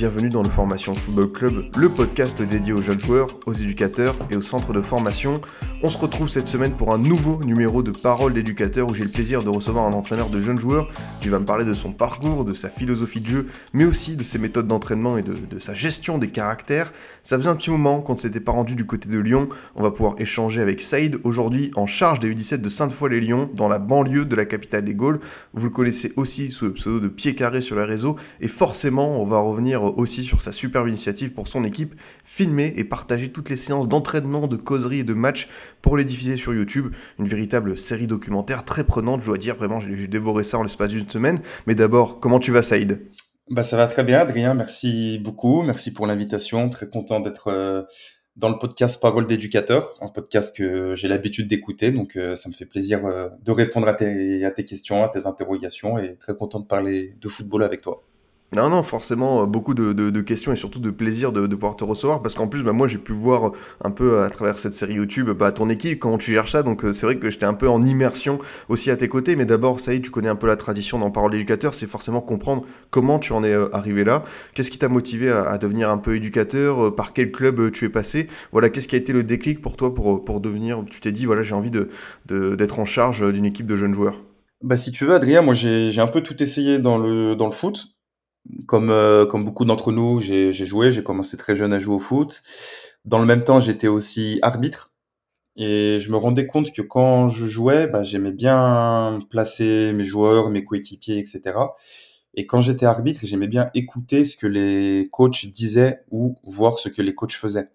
bienvenue dans le Formation Football Club, le podcast dédié aux jeunes joueurs, aux éducateurs et aux centres de formation. On se retrouve cette semaine pour un nouveau numéro de Parole d'éducateur où j'ai le plaisir de recevoir un entraîneur de jeunes joueurs qui va me parler de son parcours, de sa philosophie de jeu, mais aussi de ses méthodes d'entraînement et de, sa gestion des caractères. Ça faisait un petit moment qu'on ne s'était pas rendu du côté de Lyon. On va pouvoir échanger avec Saïd aujourd'hui en charge des U17 de Sainte-Foy-les-Lyons dans la banlieue de la capitale des Gaules. Vous le connaissez aussi sous le pseudo de Pied Carré sur les réseaux et forcément on va revenir aussi sur sa superbe initiative pour son équipe, filmer et partager toutes les séances d'entraînement, de causerie et de match pour les diffuser sur YouTube. Une véritable série documentaire très prenante, je dois dire, vraiment j'ai dévoré ça en l'espace d'une semaine. Mais d'abord, comment tu vas Saïd? Bah, ça va très bien, Adrien. Merci beaucoup. Merci pour l'invitation. Très content d'être euh, dans le podcast Parole d'éducateur, un podcast que j'ai l'habitude d'écouter. Donc, euh, ça me fait plaisir euh, de répondre à tes, à tes questions, à tes interrogations et très content de parler de football avec toi. Non, non, forcément, euh, beaucoup de, de, de, questions et surtout de plaisir de, de pouvoir te recevoir parce qu'en plus, bah, moi, j'ai pu voir un peu à travers cette série YouTube bah, ton équipe, comment tu gères ça. Donc, euh, c'est vrai que j'étais un peu en immersion aussi à tes côtés. Mais d'abord, ça y est, tu connais un peu la tradition dans Parole d'éducateur, c'est forcément comprendre comment tu en es euh, arrivé là. Qu'est-ce qui t'a motivé à, à, devenir un peu éducateur Par quel club tu es passé? Voilà, qu'est-ce qui a été le déclic pour toi pour, pour devenir Tu t'es dit, voilà, j'ai envie d'être en charge d'une équipe de jeunes joueurs? Bah, si tu veux, Adrien, moi, j'ai un peu tout essayé dans le, dans le foot comme, euh, comme beaucoup d'entre nous, j'ai joué, j'ai commencé très jeune à jouer au foot. Dans le même temps, j'étais aussi arbitre. Et je me rendais compte que quand je jouais, bah, j'aimais bien placer mes joueurs, mes coéquipiers, etc. Et quand j'étais arbitre, j'aimais bien écouter ce que les coachs disaient ou voir ce que les coachs faisaient.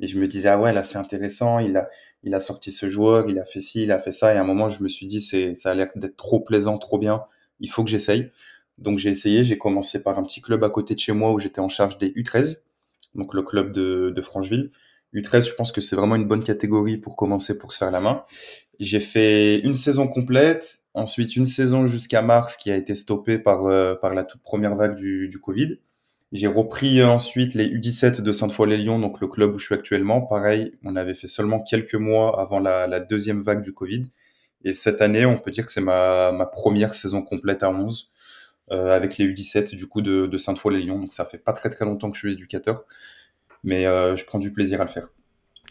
Et je me disais, ah ouais, là, c'est intéressant, il a, il a sorti ce joueur, il a fait ci, il a fait ça. Et à un moment, je me suis dit, c'est, ça a l'air d'être trop plaisant, trop bien, il faut que j'essaye. Donc j'ai essayé, j'ai commencé par un petit club à côté de chez moi où j'étais en charge des U13, donc le club de, de Francheville. U13, je pense que c'est vraiment une bonne catégorie pour commencer, pour se faire la main. J'ai fait une saison complète, ensuite une saison jusqu'à mars qui a été stoppée par, euh, par la toute première vague du, du Covid. J'ai repris ensuite les U17 de Sainte-Foy-les-Lyons, donc le club où je suis actuellement. Pareil, on avait fait seulement quelques mois avant la, la deuxième vague du Covid. Et cette année, on peut dire que c'est ma, ma première saison complète à 11 euh, avec les U17 du coup de, de Sainte-Foy-les-Lyons. Donc ça fait pas très très longtemps que je suis éducateur, mais euh, je prends du plaisir à le faire.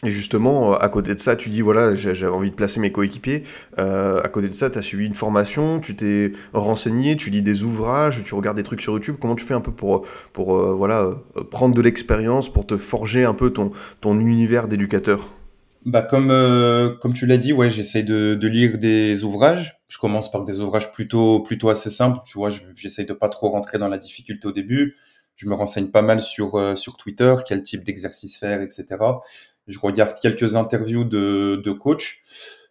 Et justement, à côté de ça, tu dis, voilà, j'avais envie de placer mes coéquipiers. Euh, à côté de ça, tu as suivi une formation, tu t'es renseigné, tu lis des ouvrages, tu regardes des trucs sur YouTube. Comment tu fais un peu pour, pour euh, voilà, prendre de l'expérience, pour te forger un peu ton, ton univers d'éducateur? Bah comme euh, comme tu l'as dit, ouais, j'essaye de, de lire des ouvrages. Je commence par des ouvrages plutôt plutôt assez simples. Tu vois, j'essaye de pas trop rentrer dans la difficulté au début. Je me renseigne pas mal sur euh, sur Twitter, quel type d'exercice faire, etc. Je regarde quelques interviews de de coachs.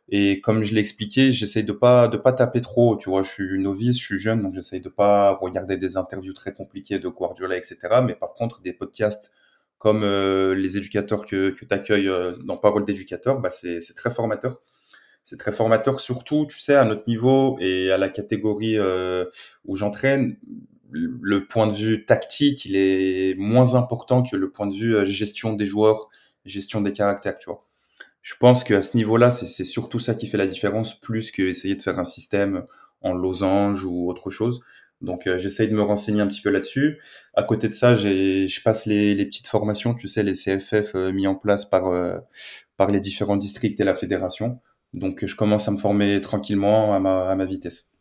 Et comme je l'ai expliqué, j'essaye de pas de pas taper trop. Tu vois, je suis novice, je suis jeune, donc j'essaye de pas regarder des interviews très compliquées de Guardiola, etc. Mais par contre, des podcasts comme euh, les éducateurs que, que tu accueilles euh, dans Parole d'éducateur, bah c'est très formateur. C'est très formateur, surtout, tu sais, à notre niveau et à la catégorie euh, où j'entraîne. Le point de vue tactique, il est moins important que le point de vue gestion des joueurs, gestion des caractères, tu vois. Je pense qu'à ce niveau-là, c'est surtout ça qui fait la différence, plus que essayer de faire un système en losange ou autre chose. Donc euh, j'essaye de me renseigner un petit peu là-dessus. À côté de ça, je passe les, les, petites formations, tu sais, les CFF euh, mis en place par, euh, par les différents districts et la fédération. Donc je commence à me former tranquillement à ma, à ma vitesse.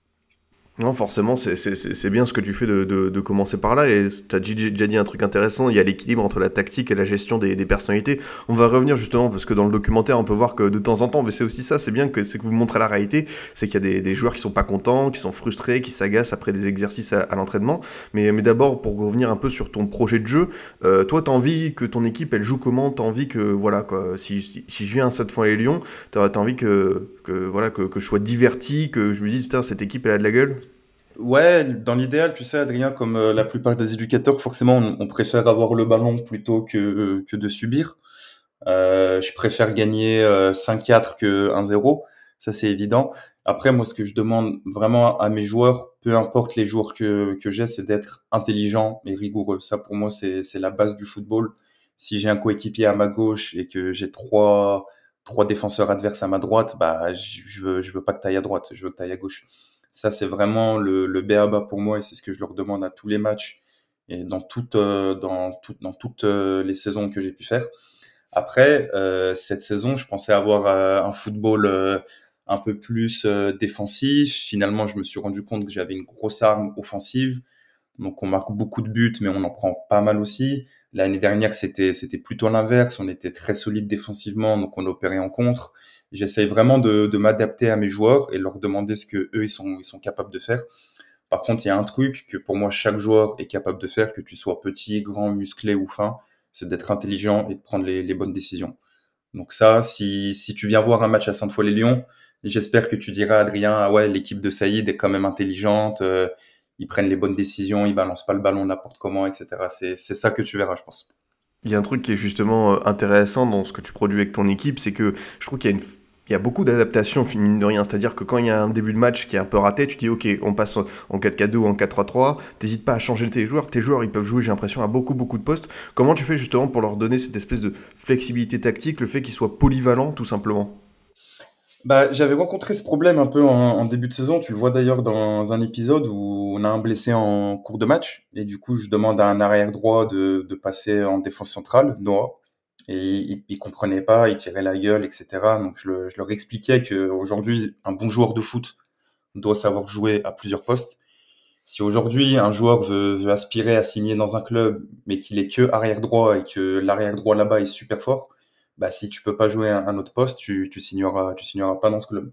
Non, forcément, c'est bien ce que tu fais de, de, de commencer par là. Et tu as déjà dit un truc intéressant, il y a l'équilibre entre la tactique et la gestion des, des, personnalités. On va revenir justement, parce que dans le documentaire, on peut voir que de temps en temps, mais c'est aussi ça, c'est bien que, que vous montrez la réalité, c'est qu'il y a des, des, joueurs qui sont pas contents, qui sont frustrés, qui s'agacent après des exercices à, à l'entraînement. Mais, mais d'abord, pour revenir un peu sur ton projet de jeu, euh, toi, tu as envie que ton équipe, elle joue comment? Tu as envie que, voilà, quoi, si, si, si je viens à cette fois les Lions, tu as, envie que, que, voilà, que, que je sois diverti, que je me dise, putain, cette équipe, elle a de la gueule? Ouais, dans l'idéal, tu sais, Adrien, comme euh, la plupart des éducateurs, forcément, on, préfère avoir le ballon plutôt que, que de subir. Euh, je préfère gagner 5-4 que 1-0. Ça, c'est évident. Après, moi, ce que je demande vraiment à mes joueurs, peu importe les joueurs que, que j'ai, c'est d'être intelligent et rigoureux. Ça, pour moi, c'est la base du football. Si j'ai un coéquipier à ma gauche et que j'ai trois, trois défenseurs adverses à ma droite, bah, je veux, je veux pas que tu ailles à droite, je veux que tu ailles à gauche. Ça, c'est vraiment le, le pour moi et c'est ce que je leur demande à tous les matchs et dans toutes, euh, dans, toutes dans toutes euh, les saisons que j'ai pu faire. Après, euh, cette saison, je pensais avoir un football un peu plus défensif. Finalement, je me suis rendu compte que j'avais une grosse arme offensive. Donc, on marque beaucoup de buts, mais on en prend pas mal aussi. L'année dernière, c'était c'était plutôt l'inverse. On était très solide défensivement, donc on opérait en contre. J'essaye vraiment de, de m'adapter à mes joueurs et leur demander ce que eux ils sont ils sont capables de faire. Par contre, il y a un truc que pour moi chaque joueur est capable de faire, que tu sois petit, grand, musclé ou fin, c'est d'être intelligent et de prendre les, bonnes décisions. Donc ça, si, si tu viens voir un match à Sainte-Foy-les-Lyons, j'espère que tu diras Adrien, ah ouais, l'équipe de Saïd est quand même intelligente, euh, ils prennent les bonnes décisions, ils balancent pas le ballon n'importe comment, etc. C'est ça que tu verras, je pense. Il y a un truc qui est justement euh, intéressant dans ce que tu produis avec ton équipe, c'est que je trouve qu'il y a une il y a beaucoup d'adaptations, mine de rien. C'est-à-dire que quand il y a un début de match qui est un peu raté, tu dis, OK, on passe en 4-4-2 ou en 4-3-3. T'hésites pas à changer tes joueurs. Tes joueurs, ils peuvent jouer, j'ai l'impression, à beaucoup, beaucoup de postes. Comment tu fais justement pour leur donner cette espèce de flexibilité tactique, le fait qu'ils soient polyvalents, tout simplement? Bah, j'avais rencontré ce problème un peu en, début de saison. Tu le vois d'ailleurs dans un épisode où on a un blessé en cours de match. Et du coup, je demande à un arrière droit de, de passer en défense centrale, Noah. Et il, il comprenait pas, il tirait la gueule, etc. Donc je, leur expliquais qu'aujourd'hui, un bon joueur de foot doit savoir jouer à plusieurs postes. Si aujourd'hui un joueur veut, veut, aspirer à signer dans un club, mais qu'il est que arrière droit et que l'arrière droit là-bas est super fort, bah, si tu peux pas jouer un, autre poste, tu, tu signeras, tu signeras pas dans ce club.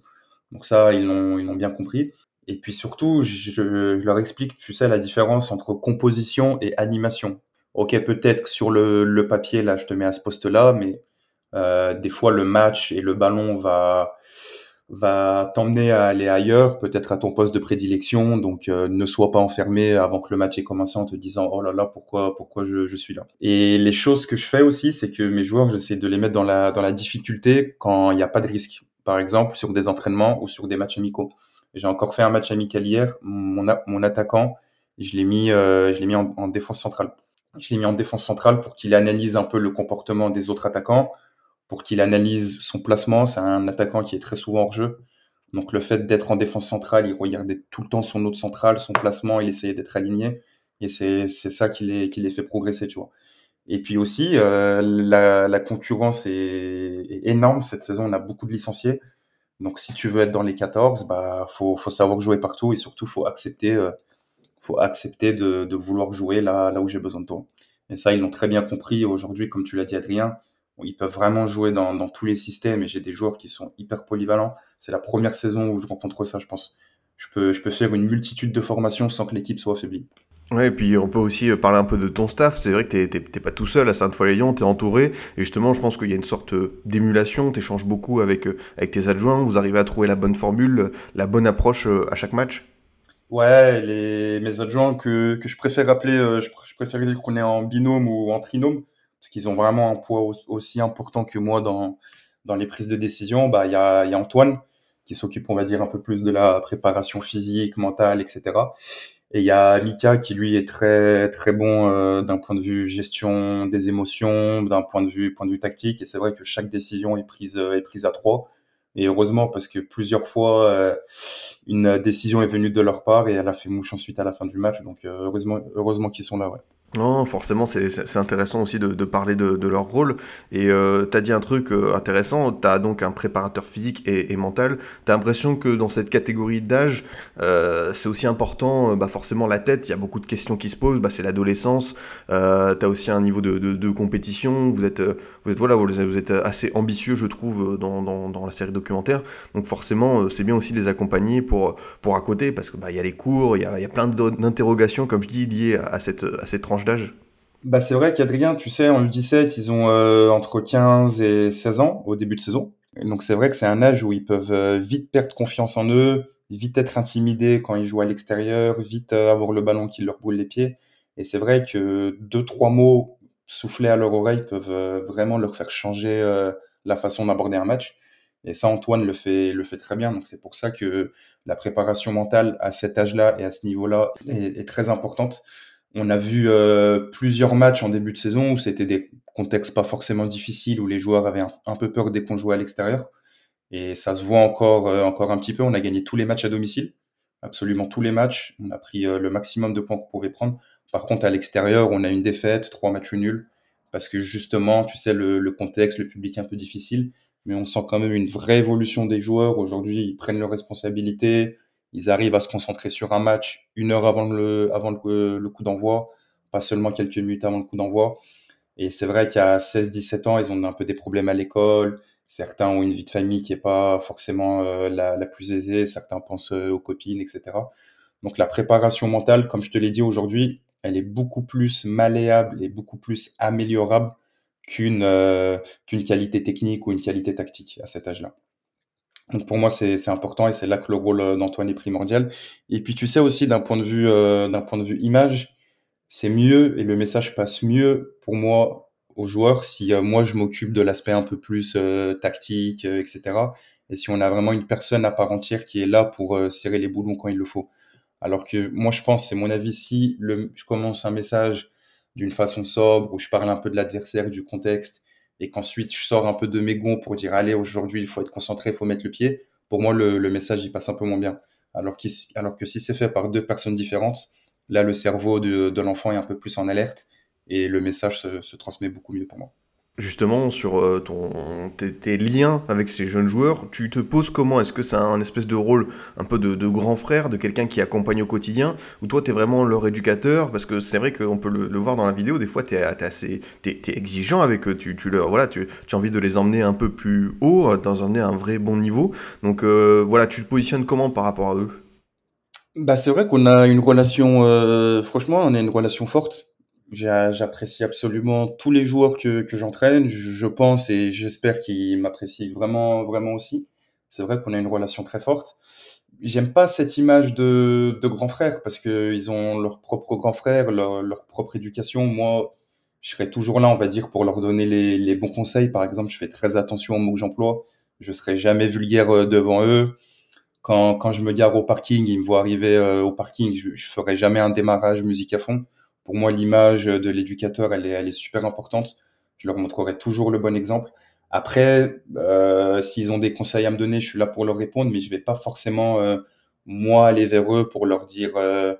Donc ça, ils l'ont, ils l'ont bien compris. Et puis surtout, je, je, leur explique, tu sais, la différence entre composition et animation. Ok, peut-être que sur le, le, papier, là, je te mets à ce poste-là, mais euh, des fois, le match et le ballon va, va t'emmener à aller ailleurs, peut-être à ton poste de prédilection. Donc, euh, ne sois pas enfermé avant que le match ait commencé en te disant oh là là pourquoi pourquoi je, je suis là. Et les choses que je fais aussi, c'est que mes joueurs, j'essaie de les mettre dans la dans la difficulté quand il n'y a pas de risque. Par exemple, sur des entraînements ou sur des matchs amicaux. J'ai encore fait un match amical hier. Mon mon attaquant, je l'ai mis euh, je l'ai mis en, en défense centrale. Je l'ai mis en défense centrale pour qu'il analyse un peu le comportement des autres attaquants pour qu'il analyse son placement. C'est un attaquant qui est très souvent hors jeu. Donc le fait d'être en défense centrale, il regardait tout le temps son autre centrale, son placement, il essayait d'être aligné. Et c'est ça qui les, qui les fait progresser, tu vois. Et puis aussi, euh, la, la, concurrence est, énorme. Cette saison, on a beaucoup de licenciés. Donc si tu veux être dans les 14, bah faut, faut savoir jouer partout et surtout faut accepter, euh, faut accepter de, de vouloir jouer là, là où j'ai besoin de toi. Et ça, ils l'ont très bien compris aujourd'hui, comme tu l'as dit, Adrien ils peuvent vraiment jouer dans, dans tous les systèmes et j'ai des joueurs qui sont hyper polyvalents. C'est la première saison où je rencontre ça, je pense. Je peux, je peux faire une multitude de formations sans que l'équipe soit affaiblie. Ouais, et puis on peut aussi euh, parler un peu de ton staff. C'est vrai que t'es pas tout seul à Sainte-Foy-les-Lyons, t'es entouré. Et justement, je pense qu'il y a une sorte euh, d'émulation. T'échanges beaucoup avec, euh, avec tes adjoints. Vous arrivez à trouver la bonne formule, la bonne approche à chaque match? Ouais, les, mes adjoints que, que je préfère appeler, je, préfère dire qu'on est en binôme ou en trinôme parce qu'ils ont vraiment un poids aussi important que moi dans, dans les prises de décision. Bah, il y a, Antoine qui s'occupe, on va dire, un peu plus de la préparation physique, mentale, etc. Et il y a Mika qui lui est très très bon euh, d'un point de vue gestion des émotions, d'un point de vue point de vue tactique. Et c'est vrai que chaque décision est prise est prise à trois. Et heureusement parce que plusieurs fois euh, une décision est venue de leur part et elle a fait mouche ensuite à la fin du match. Donc euh, heureusement heureusement qu'ils sont là. Ouais. Non, forcément, c'est intéressant aussi de, de parler de, de, leur rôle. Et euh, tu as dit un truc euh, intéressant, tu as donc un préparateur physique et, et mental. Tu as l'impression que dans cette catégorie d'âge, euh, c'est aussi important, euh, bah forcément la tête, il y a beaucoup de questions qui se posent, bah c'est l'adolescence, euh, tu as aussi un niveau de, de, compétition, vous êtes, vous, êtes, voilà, vous êtes assez ambitieux, je trouve, dans, dans, dans la série documentaire. Donc forcément, c'est bien aussi de les accompagner pour, pour à côté, parce qu'il bah, y a les cours, il y a, y a plein d'interrogations, comme je dis, liées à, cette, à cette tranche d'âge bah, c'est vrai qu'Adrien, tu sais, en U17, ils ont euh, entre 15 et 16 ans au début de saison. donc c'est vrai que c'est un âge où ils peuvent euh, vite perdre confiance en eux, vite être intimidés quand ils jouent à l'extérieur, vite euh, avoir le ballon qui leur boule les pieds. Et c'est vrai que deux, trois mots souffler à leur oreille peuvent vraiment leur faire changer la façon d'aborder un match. Et ça, Antoine le fait, le fait très bien. Donc c'est pour ça que la préparation mentale à cet âge-là et à ce niveau-là est, très importante. On a vu euh, plusieurs matchs en début de saison où c'était des contextes pas forcément difficiles, où les joueurs avaient un, peu peur dès qu'on jouait à l'extérieur. Et ça se voit encore, euh, encore un petit peu. On a gagné tous les matchs à domicile, absolument tous les matchs. On a pris euh, le maximum de points qu'on pouvait prendre. Par contre, à l'extérieur, on a une défaite, trois matchs nuls, parce que justement, tu sais, le, le contexte, le public est un peu difficile mais on sent quand même une vraie évolution des joueurs. Aujourd'hui, ils prennent leurs responsabilités, ils arrivent à se concentrer sur un match une heure avant le, avant le, coup d'envoi, pas seulement quelques minutes avant le coup d'envoi. Et c'est vrai qu'à 16-17 ans, ils ont un peu des problèmes à l'école. Certains ont une vie de famille qui est pas forcément euh, la, la, plus aisée. Certains pensent euh, aux copines, etc. Donc la préparation mentale, comme je te l'ai dit aujourd'hui, elle est beaucoup plus malléable et beaucoup plus améliorable qu'une euh, qu'une qualité technique ou une qualité tactique à cet âge-là. Donc pour moi, c'est important et c'est là que le rôle euh, d'Antoine est primordial. Et puis tu sais aussi d'un point de vue euh, d'un point de vue image, c'est mieux et le message passe mieux pour moi aux joueurs si moi je m'occupe de l'aspect un peu plus tactique, etc. Et si on a vraiment une personne à part entière qui est là pour serrer les boulons quand il le faut. Alors que moi je pense, c'est mon avis, si je commence un message d'une façon sobre, où je parle un peu de l'adversaire, du contexte, et qu'ensuite je sors un peu de mes gonds pour dire allez aujourd'hui il faut être concentré, il faut mettre le pied. Pour moi le, message il passe un peu moins bien. Alors, alors que si c'est fait par deux personnes différentes, là le cerveau de, l'enfant est un peu plus en alerte et le message se transmet beaucoup mieux pour moi justement sur euh, ton, tes, liens avec ces jeunes joueurs, tu te poses comment? Est-ce que c'est un espèce de rôle un peu de, grand frère, de quelqu'un qui accompagne au quotidien, ou toi tu es vraiment leur éducateur? Parce que c'est vrai qu'on peut le, voir dans la vidéo, des fois tu es, assez exigeant avec eux, tu, tu, leur, voilà, tu, tu, as envie de les emmener un peu plus haut, d'en emmener un vrai bon niveau. Donc euh, voilà, tu te positionnes comment par rapport à eux? Bah, c'est vrai qu'on a une relation, euh, franchement, on a une relation forte J'apprécie absolument tous les joueurs que, que j'entraîne. Je pense et j'espère qu'ils m'apprécient vraiment, vraiment aussi. C'est vrai qu'on a une relation très forte. J'aime pas cette image de, de grand frère parce qu'ils ont leur propre grand frère, leur, leur, propre éducation. Moi, je serai toujours là, on va dire, pour leur donner les, les bons conseils. Par exemple, je fais très attention aux mots que j'emploie. Je serai jamais vulgaire euh, devant eux. Quand, quand je me gare au parking, ils me voient arriver euh, au parking, je, je ferai jamais un démarrage musique à fond pour moi, l'image de l'éducateur, elle est, elle est super importante. Je leur montrerai toujours le bon exemple. Après, euh, s'ils ont des conseils à me donner, je suis là pour leur répondre, mais je vais pas forcément euh, moi aller vers eux pour leur dire euh,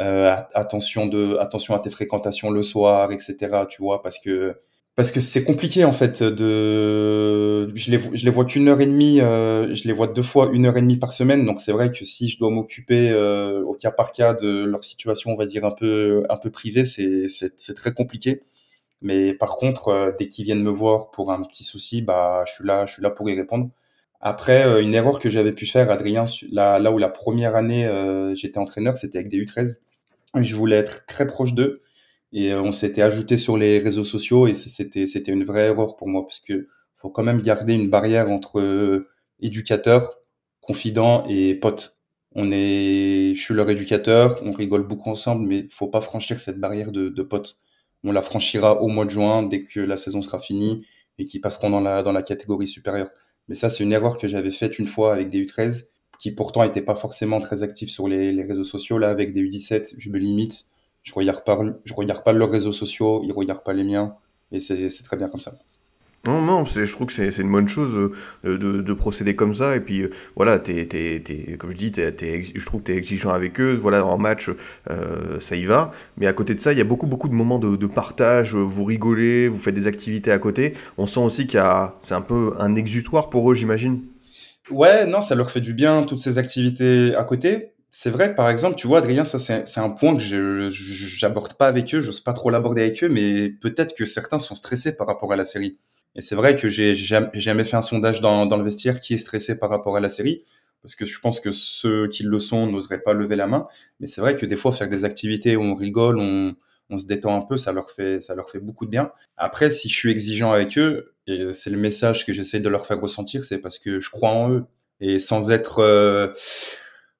euh attention de attention à tes fréquentations le soir, etc. Tu vois, parce que parce que c'est compliqué en fait de je les je les vois qu'une heure et demie euh, je les vois deux fois une heure et demie par semaine. Donc c'est vrai que si je dois m'occuper euh, au cas par cas de leur situation on va dire un peu un peu privée c'est c'est très compliqué. Mais par contre euh, dès qu'ils viennent me voir pour un petit souci bah je suis là je suis là pour y répondre. Après une erreur que j'avais pu faire Adrien là là où la première année j'étais entraîneur c'était avec des U13 je voulais être très proche d'eux et euh, on s'était ajouté sur les réseaux sociaux et c'était c'était une vraie erreur pour moi parce que faut quand même garder une barrière entre euh, éducateur, confident et pote. On est, je suis leur éducateur, on rigole beaucoup ensemble, mais faut pas franchir cette barrière de, de pote. On la franchira au mois de juin dès que la saison sera finie et qu'ils passeront dans la dans la catégorie supérieure. Mais ça, c'est une erreur que j'avais faite une fois avec des U13 qui pourtant n'étaient pas forcément très actifs sur les, les réseaux sociaux. Là, avec des U17, je me limite je regarde pas, je regarde pas leurs réseaux sociaux, ils regardent pas les miens, et c'est très bien comme ça. Non, non, je trouve que c'est une bonne chose euh, de, de, procéder comme ça. Et puis, euh, voilà, es, comme je dis, je trouve que tu es exigeant avec eux. Voilà, en match, euh, ça y va. Mais à côté de ça, il y a beaucoup, beaucoup de moments de, de, partage. Vous rigolez, vous faites des activités à côté. On sent aussi qu'il y a, c'est un peu un exutoire pour eux, j'imagine. Ouais, non, ça leur fait du bien, toutes ces activités à côté c'est vrai que par exemple, tu vois, Adrien, ça c'est un point que je j'aborde pas avec eux, j'ose pas trop l'aborder avec eux, mais peut-être que certains sont stressés par rapport à la série. Et c'est vrai que j'ai jamais fait un sondage dans, dans le vestiaire qui est stressé par rapport à la série, parce que je pense que ceux qui le sont n'oseraient pas lever la main. Mais c'est vrai que des fois, faire des activités où on rigole, on, on se détend un peu, ça leur fait ça leur fait beaucoup de bien. Après, si je suis exigeant avec eux, et c'est le message que j'essaie de leur faire ressentir, c'est parce que je crois en eux et sans être euh,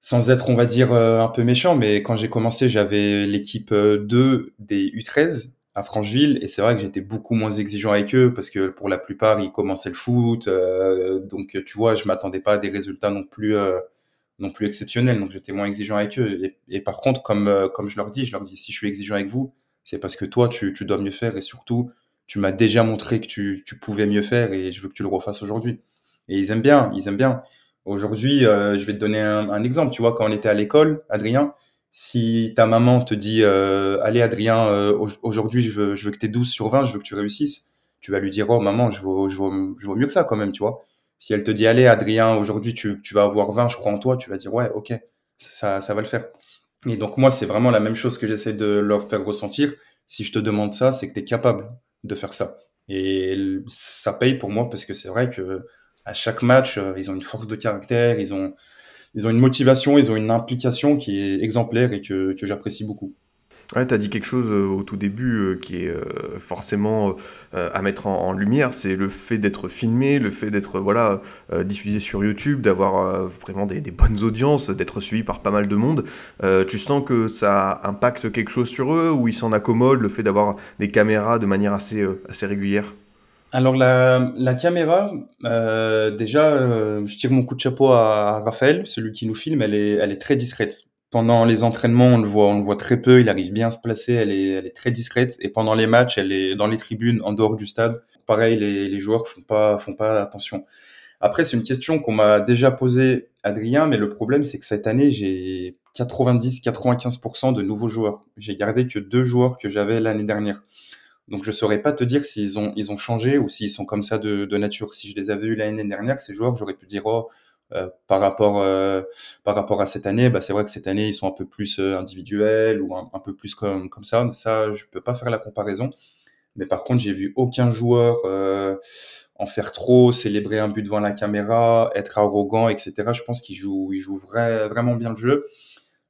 sans être, on va dire, euh, un peu méchant, mais quand j'ai commencé, j'avais l'équipe 2 euh, des U13 à Francheville et c'est vrai que j'étais beaucoup moins exigeant avec eux parce que pour la plupart ils commençaient le foot euh, donc tu vois je m'attendais pas à des résultats non plus euh, non plus exceptionnels donc j'étais moins exigeant avec eux. Et, par contre comme euh, comme je leur dis je leur dis si je suis exigeant avec vous c'est parce que toi tu, tu dois mieux faire et surtout tu m'as déjà montré que tu, tu pouvais mieux faire et je veux que tu le refasses aujourd'hui. Et ils aiment bien ils aiment bien aujourd'hui je vais te donner un, exemple tu vois quand on était à l'école Adrien si ta maman te dit euh, Allez, Adrien, euh, aujourd'hui, je veux, que tu aies 12 sur 20, je veux que tu réussisses, tu vas lui dire Oh, maman, je vaux, mieux que ça quand même, tu vois. Si elle te dit Allez, Adrien, aujourd'hui, tu, tu vas avoir 20, je crois en toi, tu vas dire Ouais, ok, ça, ça, va le faire. Et donc, moi, c'est vraiment la même chose que j'essaie de leur faire ressentir. Si je te demande ça, c'est que tu es capable de faire ça. Et ça paye pour moi parce que c'est vrai que à chaque match, euh, ils ont une force de caractère, ils ont, ils ont une motivation, ils ont une implication qui est exemplaire et que, j'apprécie beaucoup. Ouais, tu as dit quelque chose euh, au tout début euh, qui est forcément à mettre en, lumière, c'est le fait d'être filmé, le fait d'être voilà diffusé sur YouTube, d'avoir vraiment des, des, bonnes audiences, d'être suivi par pas mal de monde. tu sens que ça impacte quelque chose sur eux ou ils s'en accommodent, le fait d'avoir des caméras de manière assez, assez régulière? Alors la, la caméra, euh, déjà, euh, je tire mon coup de chapeau à Raphaël, celui qui nous filme, elle est, très discrète. Pendant les entraînements, on le voit, très peu, il arrive bien à se placer, elle est, très discrète. Et pendant les matchs, elle est dans les tribunes, en dehors du stade. Pareil, les, les joueurs font pas, font pas attention. Après, c'est une question qu'on m'a déjà posée, Adrien, mais le problème, c'est que cette année, j'ai 90-95% de nouveaux joueurs. J'ai gardé que deux joueurs que j'avais l'année dernière. Donc je saurais pas te dire s'ils ont ils ont changé ou s'ils sont comme ça de, de nature. Si je les avais eu l'année dernière, ces joueurs, j'aurais pu dire oh, euh, par rapport euh, par rapport à cette année, bah c'est vrai que cette année ils sont un peu plus euh, individuels ou un, peu plus comme comme ça. Ça, je peux pas faire la comparaison. Mais par contre, j'ai vu aucun joueur en faire trop, célébrer un but devant la caméra, être arrogant, etc. Je pense qu'ils jouent ils jouent vrai, vraiment bien le jeu.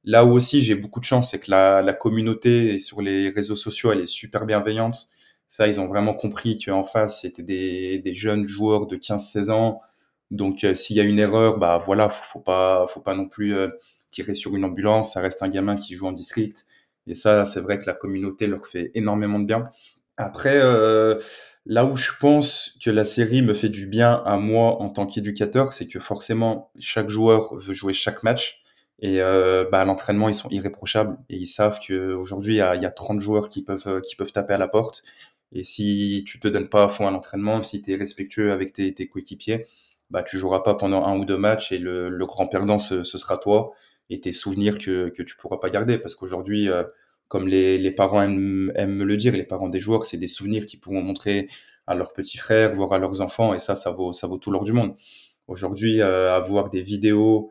Là où aussi j'ai beaucoup de chance, c'est que la, communauté sur les réseaux sociaux, elle est super bienveillante. Ça, ils ont vraiment compris qu'en face, c'était des, jeunes joueurs de 15-16 ans. Donc, euh, s'il y a une erreur, bah voilà, faut, faut pas, faut pas non plus euh, tirer sur une ambulance. Ça reste un gamin qui joue en district. Et ça, c'est vrai que la communauté leur fait énormément de bien. Après, euh, là où je pense que la série me fait du bien à moi en tant qu'éducateur, c'est que forcément, chaque joueur veut jouer chaque match. Et euh, bah, à l'entraînement, ils sont irréprochables et ils savent qu'aujourd'hui, il y a, y a 30 joueurs qui peuvent, euh, qui peuvent taper à la porte. Et si tu te donnes pas à fond à l'entraînement, si tu es respectueux avec tes, tes coéquipiers, bah, tu joueras pas pendant un ou deux matchs et le, le grand perdant, ce, ce, sera toi et tes souvenirs que, que tu pourras pas garder. Parce qu'aujourd'hui, euh, comme les, les parents aiment, aiment me le dire, les parents des joueurs, c'est des souvenirs qu'ils pourront montrer à leurs petits frères, voire à leurs enfants. Et ça, ça vaut, ça vaut tout l'or du monde. Aujourd'hui, euh, avoir des vidéos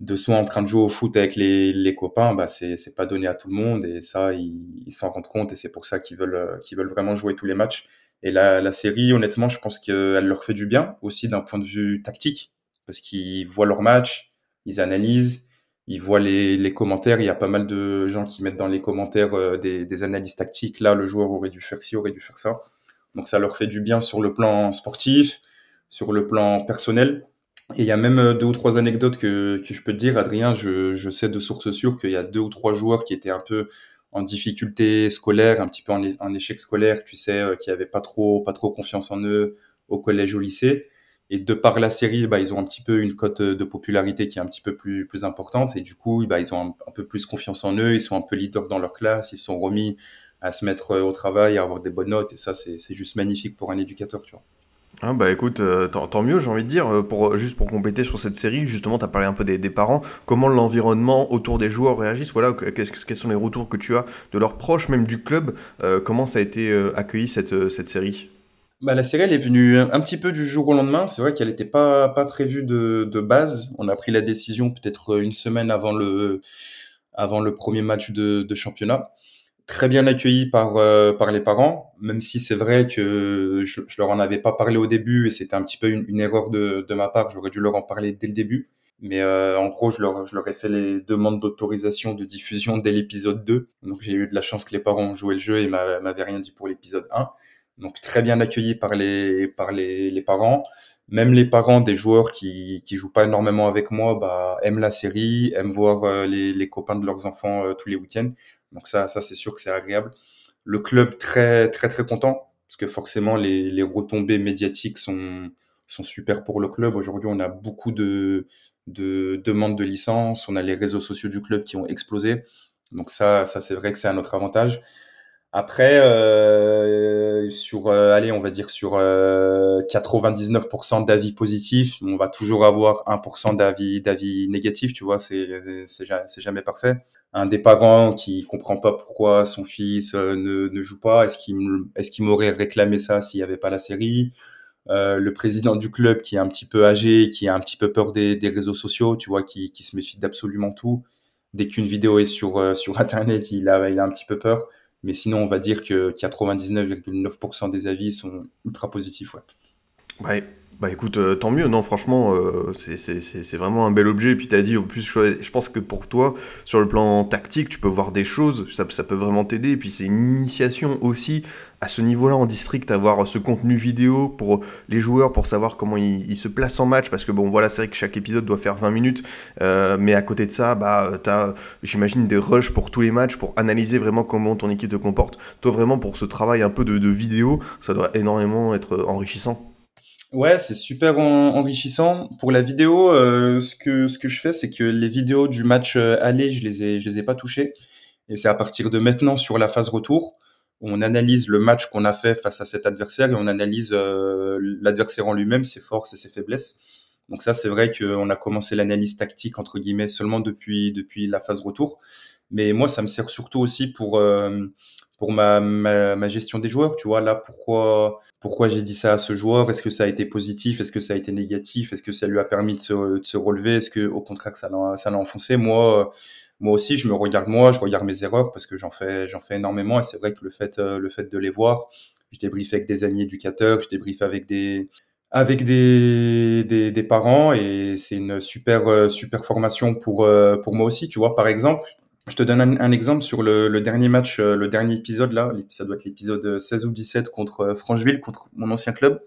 de soit en train de jouer au foot avec les, les copains, bah c'est c'est pas donné à tout le monde et ça ils s'en rendent compte et c'est pour ça qu'ils veulent euh, qu'ils veulent vraiment jouer tous les matchs. Et la, la série, honnêtement, je pense qu'elle leur fait du bien aussi d'un point de vue tactique parce qu'ils voient leur match, ils analysent, ils voient les, les commentaires. Il y a pas mal de gens qui mettent dans les commentaires euh, des, des analyses tactiques. Là, le joueur aurait dû faire ci, aurait dû faire ça. Donc ça leur fait du bien sur le plan sportif, sur le plan personnel et il y a même euh, deux ou trois anecdotes que, que je peux te dire, Adrien. Je, je sais de sources sûres qu'il y a deux ou trois joueurs qui étaient un peu en difficulté scolaire, un petit peu en, échec scolaire, tu sais, euh, qui avaient pas trop, pas trop confiance en eux au collège, au lycée. Et de par la série, bah, ils ont un petit peu une cote de popularité qui est un petit peu plus, plus importante. Et du coup, bah, ils ont un, peu plus confiance en eux. Ils sont un peu leaders dans leur classe. Ils sont remis à se mettre au travail, à avoir des bonnes notes. Et ça, c'est juste magnifique pour un éducateur, tu vois. Ah bah écoute, euh, tant, mieux j'ai envie de dire, euh, pour, juste pour compléter sur cette série, justement tu as parlé un peu des, parents, comment l'environnement autour des joueurs réagissent, voilà, quels sont les retours que tu as de leurs proches, même du club, euh, comment ça a été accueilli cette, série? Bah, la série elle est venue un petit peu du jour au lendemain, c'est vrai qu'elle n'était pas, prévue de, base, on a pris la décision peut-être une semaine avant le, premier match de championnat très bien accueilli par euh, par les parents, même si c'est vrai que je, je, leur en avais pas parlé au début et c'était un petit peu une, une erreur de, de ma part. J'aurais dû leur en parler dès le début, mais euh, en gros, je leur je leur ai fait les demandes d'autorisation de diffusion dès l'épisode 2. Donc j'ai eu de la chance que les parents ont joué le jeu et m'avaient rien dit pour l'épisode 1. Donc très bien accueilli par les par les, les parents. Même les parents des joueurs qui qui jouent pas énormément avec moi, bah aiment la série, aiment voir euh, les, les copains de leurs enfants tous les week-ends. Donc ça, ça c'est sûr que c'est agréable. le club très très très content parce que forcément les, les retombées médiatiques sont sont super pour le club. Aujourd'hui, on a beaucoup de de demandes de licence, on a les réseaux sociaux du club qui ont explosé. Donc ça ça c'est vrai que c'est un autre avantage. Après, euh, sur, euh, allez, on va dire sur euh, 99% d'avis positifs, on va toujours avoir 1% d'avis d'avis négatifs, tu vois, c'est c'est jamais parfait. Un des parents qui comprend pas pourquoi son fils euh, ne, ne joue pas, est-ce qu'il est-ce qu'il m'aurait réclamé ça s'il y avait pas la série? Euh, le président du club qui est un petit peu âgé, qui a un petit peu peur des, des réseaux sociaux, tu vois, qui, qui se méfie d'absolument tout. Dès qu'une vidéo est sur, euh, sur Internet, il a, il a un petit peu peur. Mais sinon, on va dire que 99,9% des avis sont ultra positifs. Ouais. Ouais, bah écoute, euh, tant mieux, non, franchement, euh, c'est- vraiment un bel objet. Et puis t'as dit, en plus, je, pense que pour toi, sur le plan tactique, tu peux voir des choses, ça, peut vraiment t'aider. Et puis c'est une initiation aussi à ce niveau-là en district, avoir ce contenu vidéo pour les joueurs, pour savoir comment ils, se placent en match. Parce que bon, voilà, c'est vrai que chaque épisode doit faire 20 minutes, euh, mais à côté de ça, bah, t'as, j'imagine, des rushs pour tous les matchs, pour analyser vraiment comment ton équipe te comporte. Toi, vraiment, pour ce travail un peu de vidéo, ça doit énormément être enrichissant. Ouais, c'est super en- enrichissant. Pour la vidéo, euh, ce que ce que je fais, c'est que les vidéos du match euh, aller, je les ai je les ai pas touchées. Et c'est à partir de maintenant sur la phase retour, on analyse le match qu'on a fait face à cet adversaire et on analyse euh, l'adversaire en lui-même, ses forces et ses faiblesses. Donc ça, c'est vrai qu'on a commencé l'analyse tactique entre guillemets seulement depuis depuis la phase retour. Mais moi, ça me sert surtout aussi pour euh, pour ma, ma gestion des joueurs. Tu vois. Là, pourquoi pourquoi j'ai dit ça à ce joueur? Est-ce que ça a été positif? Est-ce que ça a été négatif? Est-ce que ça lui a permis de se, de se relever? Est-ce que au contraire ça l'a enfoncé? Moi, euh, moi aussi, je me regarde moi, je regarde mes erreurs parce que j'en fais fais énormément et c'est vrai que le fait euh, le fait de les voir, je débriefe avec des amis éducateurs, je débriefe avec des avec des, des, parents et c'est une super euh, super formation pour pour moi aussi. Tu vois, par exemple, je te donne un, exemple sur le, dernier match, euh, le dernier épisode là, ça doit être l'épisode 16 ou 17 contre euh, Francheville, contre mon ancien club.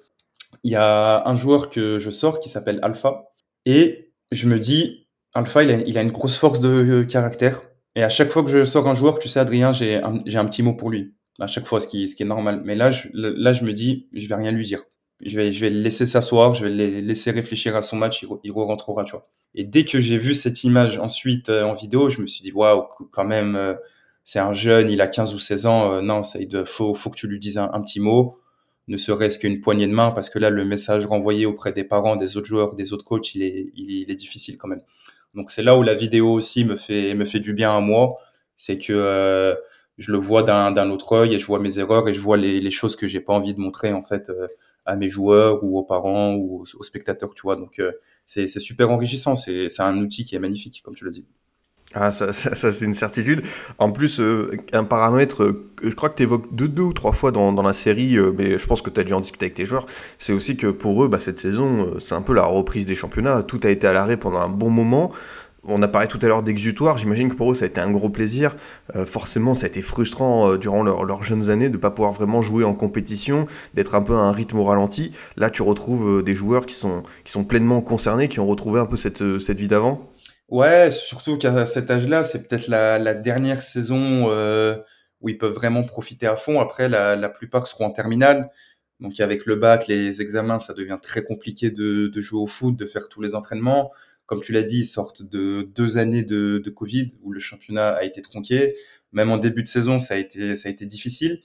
Il y a un joueur que je sors qui s'appelle Alpha et je me dis, Alpha, il a, une grosse force de euh, caractère et à chaque fois que je sors un joueur, tu sais Adrien, j'ai un, petit mot pour lui. À chaque fois, ce qui, ce qui est normal. Mais là, je, là, je me dis, je vais rien lui dire. Je vais, je vais le laisser s'asseoir, je vais le laisser réfléchir à son match, il, il rentrera, tu vois. Et dès que j'ai vu cette image ensuite euh, en vidéo, je me suis dit, waouh, quand même, euh, c'est un jeune, il a 15 ou 16 ans, euh, non, ça, il faut, faut que tu lui dises un, petit mot, ne serait-ce qu'une poignée de main, parce que là, le message renvoyé auprès des parents, des autres joueurs, des autres coachs, il est, il est, il est difficile quand même. Donc c'est là où la vidéo aussi me fait, me fait du bien à moi, c'est que je le vois d'un autre œil et je vois mes erreurs et je vois les, les choses que j'ai pas envie de montrer en fait à mes joueurs ou aux parents ou aux, spectateurs, tu vois. Donc euh, c'est super enrichissant, c'est un outil qui est magnifique, comme tu l'as dit. Ah, ça, ça, ça, c'est une certitude. En plus, euh, un paramètre euh, je crois que tu évoques deux, deux ou trois fois dans, dans la série, euh, mais je pense que tu as dû en discuter avec tes joueurs, c'est aussi que pour eux, bah, cette saison, euh, c'est un peu la reprise des championnats. Tout a été à l'arrêt pendant un bon moment. On a parlé tout à l'heure d'exutoire, j'imagine que pour eux ça a été un gros plaisir. Euh, forcément, ça a été frustrant euh, durant leur- leurs jeunes années de ne pas pouvoir vraiment jouer en compétition, d'être un peu à un rythme au ralenti. Là, tu retrouves euh, des joueurs qui sont, qui sont pleinement concernés, qui ont retrouvé un peu cette, euh, cette vie d'avant. Ouais, surtout qu'à cet âge-là, c'est peut-être la, la dernière saison euh, où ils peuvent vraiment profiter à fond. Après, la, la plupart seront en terminale. Donc avec le bac, les examens, ça devient très compliqué de, de jouer au foot, de faire tous les entraînements. Comme tu l'as dit, ils sortent de deux années de, Covid où le championnat a été tronqué. Même en début de saison, ça a été, ça a été difficile.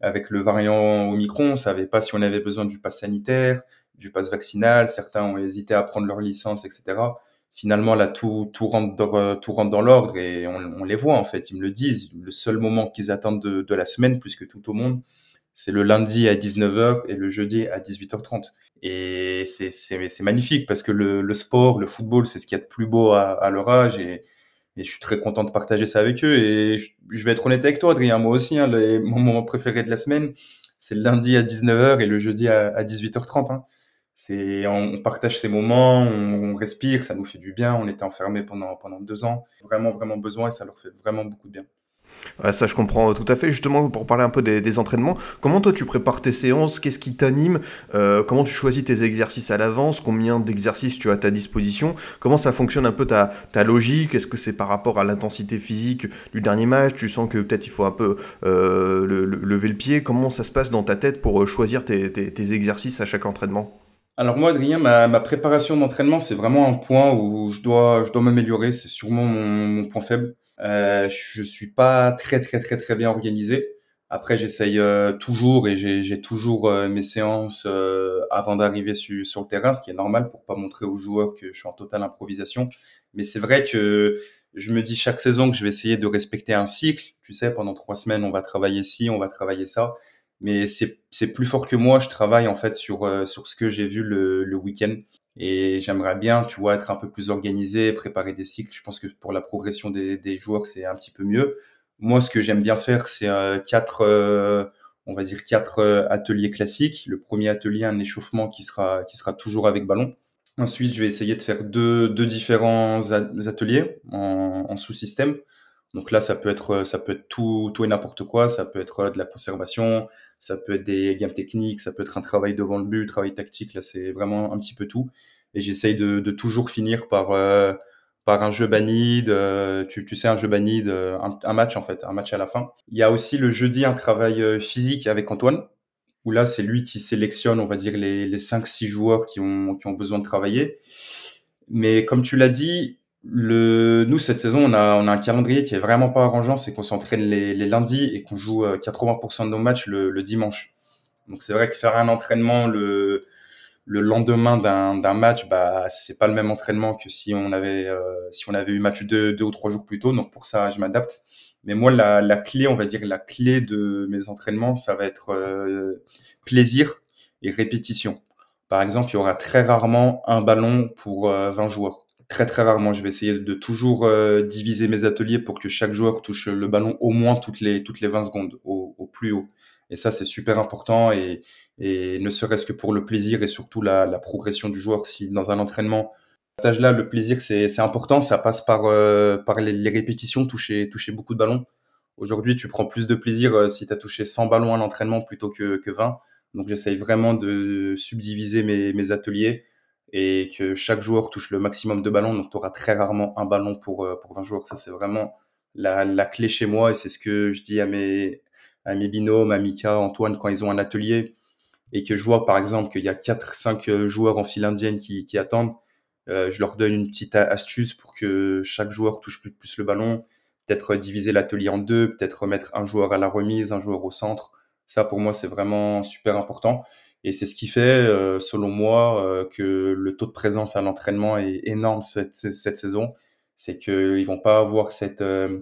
Avec le variant Omicron, on savait pas si on avait besoin du pass sanitaire, du pass vaccinal. Certains ont hésité à prendre leur licence, etc finalement là tout tout rentre dans, tout rentre dans l'ordre et on, on, les voit en fait ils me le disent le seul moment qu'ils attendent de, de, la semaine plus que tout au monde c'est le lundi à 19h et le jeudi à 18h30 et c'est magnifique parce que le, le sport le football c'est ce qu'il y a de plus beau à, à leur âge et, et je suis très content de partager ça avec eux et je, je vais être honnête avec toi Adrien moi aussi hein, les, mon moment préféré de la semaine c'est le lundi à 19h et le jeudi à, à 18h30 hein c'est on partage ces moments, on, on, respire, ça nous fait du bien. On était enfermés pendant pendant deux ans, vraiment vraiment besoin et ça leur fait vraiment beaucoup de bien. Ça, je comprends tout à fait. Justement, pour parler un peu des, entraînements, comment toi tu prépares tes séances? Qu'est-ce qui t'anime? Euh, Comment tu choisis tes exercices à l'avance? Combien d'exercices tu as à ta disposition? Comment ça fonctionne un peu ta, ta logique? Est-ce que c'est par rapport à l'intensité physique du dernier match? Tu sens que peut-être il faut un peu euh, le, le- lever le pied. Comment ça se passe dans ta tête pour euh, choisir tes, exercices à chaque entraînement? Alors moi, Adrien, ma, préparation d'entraînement, c'est vraiment un point où je dois, je dois m'améliorer. C'est sûrement mon point faible. Euh, je suis pas très très très très bien organisé. Après, j'essaye euh, toujours et j'ai toujours euh, mes séances euh, avant d'arriver su- sur le terrain, ce qui est normal pour pas montrer aux joueurs que je suis en totale improvisation. Mais c'est vrai que je me dis chaque saison que je vais essayer de respecter un cycle. Tu sais, pendant trois semaines, on va travailler ci, on va travailler ça. Mais c'est plus fort que moi. Je travaille en fait sur euh, sur ce que j'ai vu le, le week-end. Et j'aimerais bien, tu vois, être un peu plus organisé, préparer des cycles. Je pense que pour la progression des, des joueurs, c'est un petit peu mieux. Moi, ce que j'aime bien faire, c'est euh, quatre, euh, on va dire quatre euh, ateliers classiques. Le premier atelier, un échauffement qui sera qui sera toujours avec ballon. Ensuite, je vais essayer de faire deux, deux différents ateliers en, en sous-système. Donc là, ça peut être, ça peut être tout, tout et n'importe quoi. Ça peut être de la conservation, ça peut être des games techniques, ça peut être un travail devant le but, travail tactique. Là, c'est vraiment un petit peu tout. Et j'essaye de, de toujours finir par, euh, par un jeu banni, de- tu, tu sais, un jeu banni, de- un, un match en fait, un match à la fin. Il y a aussi le jeudi un travail euh, physique avec Antoine, où là, c'est lui qui sélectionne, on va dire, les, les 5-6 joueurs qui ont, qui ont besoin de travailler. Mais comme tu l'as dit, le, nous, cette saison, on a, on a un calendrier qui est vraiment pas arrangeant, c'est qu'on s'entraîne les, les lundis et qu'on joue euh, 80% de nos matchs le, le dimanche. Donc c'est vrai que faire un entraînement le, le lendemain d'un match, bah c'est pas le même entraînement que si on avait euh, si on avait eu match deux, deux ou trois jours plus tôt. Donc pour ça, je m'adapte. Mais moi, la, la clé, on va dire la clé de mes entraînements, ça va être euh, plaisir et répétition. Par exemple, il y aura très rarement un ballon pour euh, 20 joueurs. Très très rarement. Je vais essayer de toujours euh, diviser mes ateliers pour que chaque joueur touche le ballon au moins toutes les toutes les 20 secondes, au, au plus haut. Et ça, c'est super important et, et ne serait-ce que pour le plaisir et surtout la, la progression du joueur. Si dans un entraînement, à cet âge-là, le plaisir, c'est important, ça passe par, euh, par les, les répétitions, toucher, toucher beaucoup de ballons. Aujourd'hui, tu prends plus de plaisir euh, si tu as touché 100 ballons à l'entraînement plutôt que, que 20. Donc, j'essaye vraiment de subdiviser mes, mes ateliers et que chaque joueur touche le maximum de ballons. Donc, tu auras très rarement un ballon pour, euh, pour 20 joueurs. Ça, c'est vraiment la, la clé chez moi et c'est ce que je dis à mes, à mes binômes, à Mika, Antoine, quand ils ont un atelier et que je vois par exemple qu'il y a 4-5 joueurs en file indienne qui, qui attendent, euh, je leur donne une petite astuce pour que chaque joueur touche plus, plus le ballon, peut-être diviser l'atelier en deux, peut-être mettre un joueur à la remise, un joueur au centre. Ça pour moi c'est vraiment super important et c'est ce qui fait, euh, selon moi, euh, que le taux de présence à l'entraînement est énorme cette, saison. C'est qu'ils vont pas avoir euh,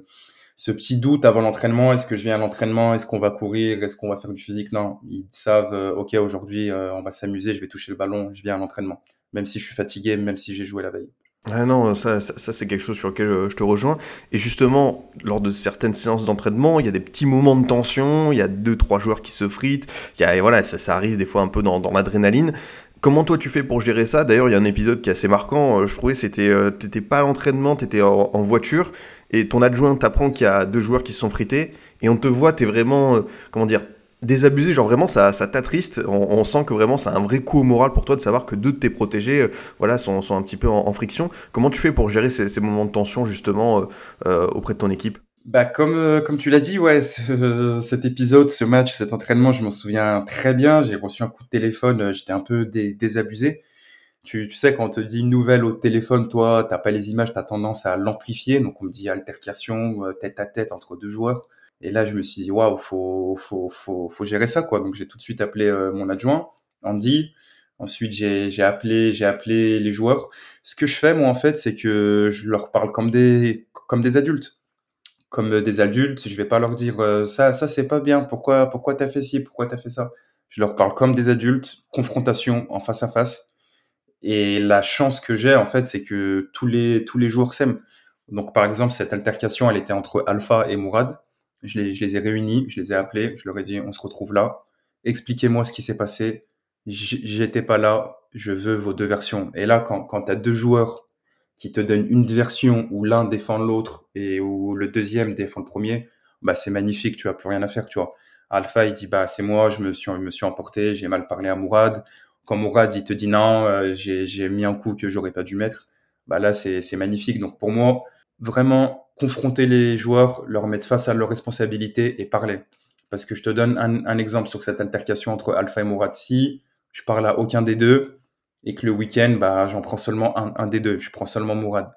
ce petit doute avant l'entraînement. Est-ce que je viens à l'entraînement? Est-ce qu'on va courir? Est-ce qu'on va faire du physique? Non, ils savent, ok, aujourd'hui, on va s'amuser, je vais toucher le ballon, je viens à l'entraînement. Même si je suis fatigué, même si j'ai joué la veille. Ah non, ça, ça, c'est quelque chose sur lequel euh, je te rejoins. Et justement, lors de certaines séances d'entraînement, il y a des petits moments de tension, il y a deux, trois joueurs qui se fritent, il y a, et voilà, ça, ça arrive des fois un peu dans, dans l'adrénaline. Comment toi tu fais pour gérer ça? D'ailleurs, il y a un épisode qui est assez marquant, euh, je trouvais, c'était, euh, t'étais pas à l'entraînement, t'étais en, en voiture, et ton adjoint t'apprend qu'il y a deux joueurs qui se sont frités, et on te voit, t'es vraiment, euh, comment dire, désabusé, genre vraiment ça, ça t'attriste, on, on sent que vraiment c'est un vrai coup au moral pour toi de savoir que deux de tes protégés euh, voilà, sont, sont un petit peu en, friction. Comment tu fais pour gérer ces, ces moments de tension justement euh, euh, auprès de ton équipe? Bah comme euh, comme tu l'as dit, ouais, ce- cet épisode, ce match, cet entraînement, je m'en souviens très bien. J'ai reçu un coup de téléphone, j'étais un peu dé- désabusé. Tu, tu sais, quand on te dit une nouvelle au téléphone, toi, t'as pas les images, t'as tendance à l'amplifier. Donc on me dit altercation, tête à tête entre deux joueurs. Et là, je me suis dit, waouh, faut, faut, faut, faut gérer ça, quoi. Donc j'ai tout de suite appelé euh, mon adjoint, Andy. Ensuite, j'ai appelé, j'ai appelé les joueurs. Ce que je fais, moi, en fait, c'est que je leur parle comme des, comme des adultes comme euh, des adultes, je vais pas leur dire euh, ça, ça c'est pas bien. Pourquoi, pourquoi t'as fait ci, pourquoi t'as fait ça? Je leur parle comme des adultes, confrontation en face à face. Et la chance que j'ai en fait, c'est que tous les tous les joueurs s'aiment. Donc par exemple cette altercation, elle était entre Alpha et Mourad. Je les, ai réunis, je les ai appelés, je leur ai dit on se retrouve là. Expliquez-moi ce qui s'est passé. J'étais pas là, je veux vos deux versions. Et là quand quand t'as deux joueurs qui te donnent une version où l'un défend l'autre et où le deuxième défend le premier, bah c'est magnifique, tu as plus rien à faire, tu vois. Alpha, il dit bah c'est moi, je me suis, me suis emporté, j'ai mal parlé à Mourad. Quand Mourad il te dit non, euh, j'ai mis un coup que j'aurais pas dû mettre, bah là c'est magnifique. Donc pour moi, vraiment confronter les joueurs, leur mettre face à leurs responsabilités et parler. Parce que je te donne un, exemple sur cette altercation entre Alpha et Mourad. Si je parle à aucun des deux et que le week-end, bah, j'en prends seulement un, un, des deux, je prends seulement Mourad.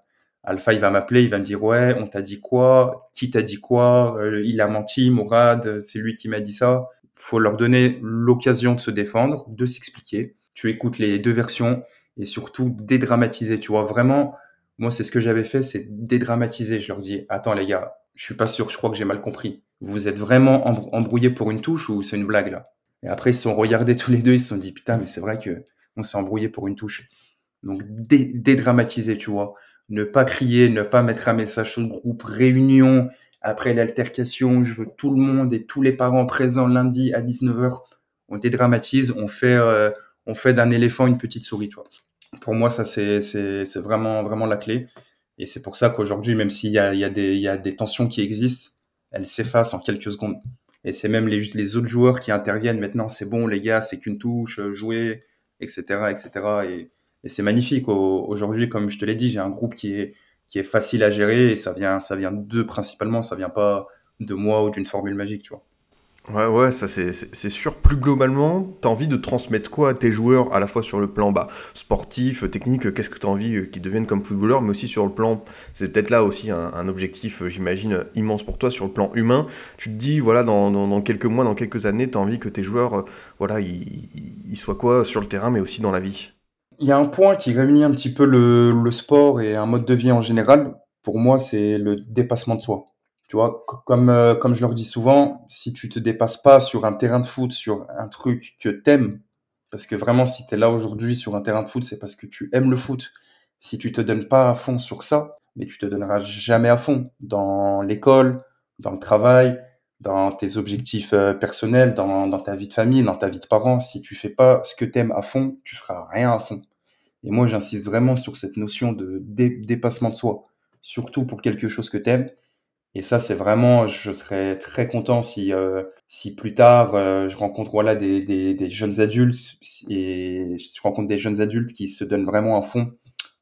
Alpha, il va m'appeler, il va me dire ouais, on t'a dit quoi, qui t'a dit quoi, euh, il a menti, Mourad, c'est lui qui m'a dit ça. Faut leur donner l'occasion de se défendre, de s'expliquer. Tu écoutes les deux versions et surtout dédramatiser. Tu vois vraiment, moi c'est ce que j'avais fait, c'est dédramatiser. Je leur dis attends les gars, je suis pas sûr, je crois que j'ai mal compris. Vous êtes vraiment embrouillés pour une touche ou c'est une blague là? Et après ils se sont regardés tous les deux, ils se sont dit putain mais c'est vrai que on s'est embrouillé pour une touche. Donc dédramatiser, tu vois ne pas crier, ne pas mettre un message sur le groupe, réunion après l'altercation, je veux tout le monde et tous les parents présents lundi à 19h. On dédramatise, on fait, euh, on fait d'un éléphant une petite souris, tu vois. Pour moi, ça, c'est, vraiment, vraiment la clé. Et c'est pour ça qu'aujourd'hui, même s'il y a, il y, a des, y a des tensions qui existent, elles s'effacent en quelques secondes. Et c'est même les, les autres joueurs qui interviennent maintenant, c'est bon, les gars, c'est qu'une touche, jouer, etc., etc. Et, et c'est magnifique. Aujourd'hui, comme je te l'ai dit, j'ai un groupe qui est, qui est facile à gérer et ça vient, ça vient d'eux principalement, ça vient pas de moi ou d'une formule magique, tu vois. Ouais, ouais, ça c'est sûr. Plus globalement, tu as envie de transmettre quoi à tes joueurs, à la fois sur le plan bah, sportif, technique, qu'est-ce que tu as envie euh, qu'ils deviennent comme footballeurs, mais aussi sur le plan, c'est peut-être là aussi un, objectif, euh, j'imagine, immense pour toi, sur le plan humain. Tu te dis, voilà, dans, quelques mois, dans quelques années, tu as envie que tes joueurs, euh, voilà, ils, soient quoi sur le terrain, mais aussi dans la vie? Il y a un point qui réunit un petit peu le sport et un mode de vie en général. Pour moi, c'est le dépassement de soi. Tu vois, comme, euh, comme je leur dis souvent, si tu te dépasses pas sur un terrain de foot, sur un truc que t'aimes, parce que vraiment, si tu es là aujourd'hui sur un terrain de foot, c'est parce que tu aimes le foot. Si tu te donnes pas à fond sur ça, mais tu te donneras jamais à fond dans l'école, dans le travail, dans tes objectifs euh, personnels, dans, dans, ta vie de famille, dans ta vie de parents. Si tu fais pas ce que t'aimes à fond, tu feras rien à fond. Et moi, j'insiste vraiment sur cette notion de dépassement de soi, surtout pour quelque chose que t'aimes. Et ça, c'est vraiment, je serais très content si, euh, si plus tard, euh, je rencontre voilà des, des, des, jeunes adultes et je rencontre des jeunes adultes qui se donnent vraiment à fond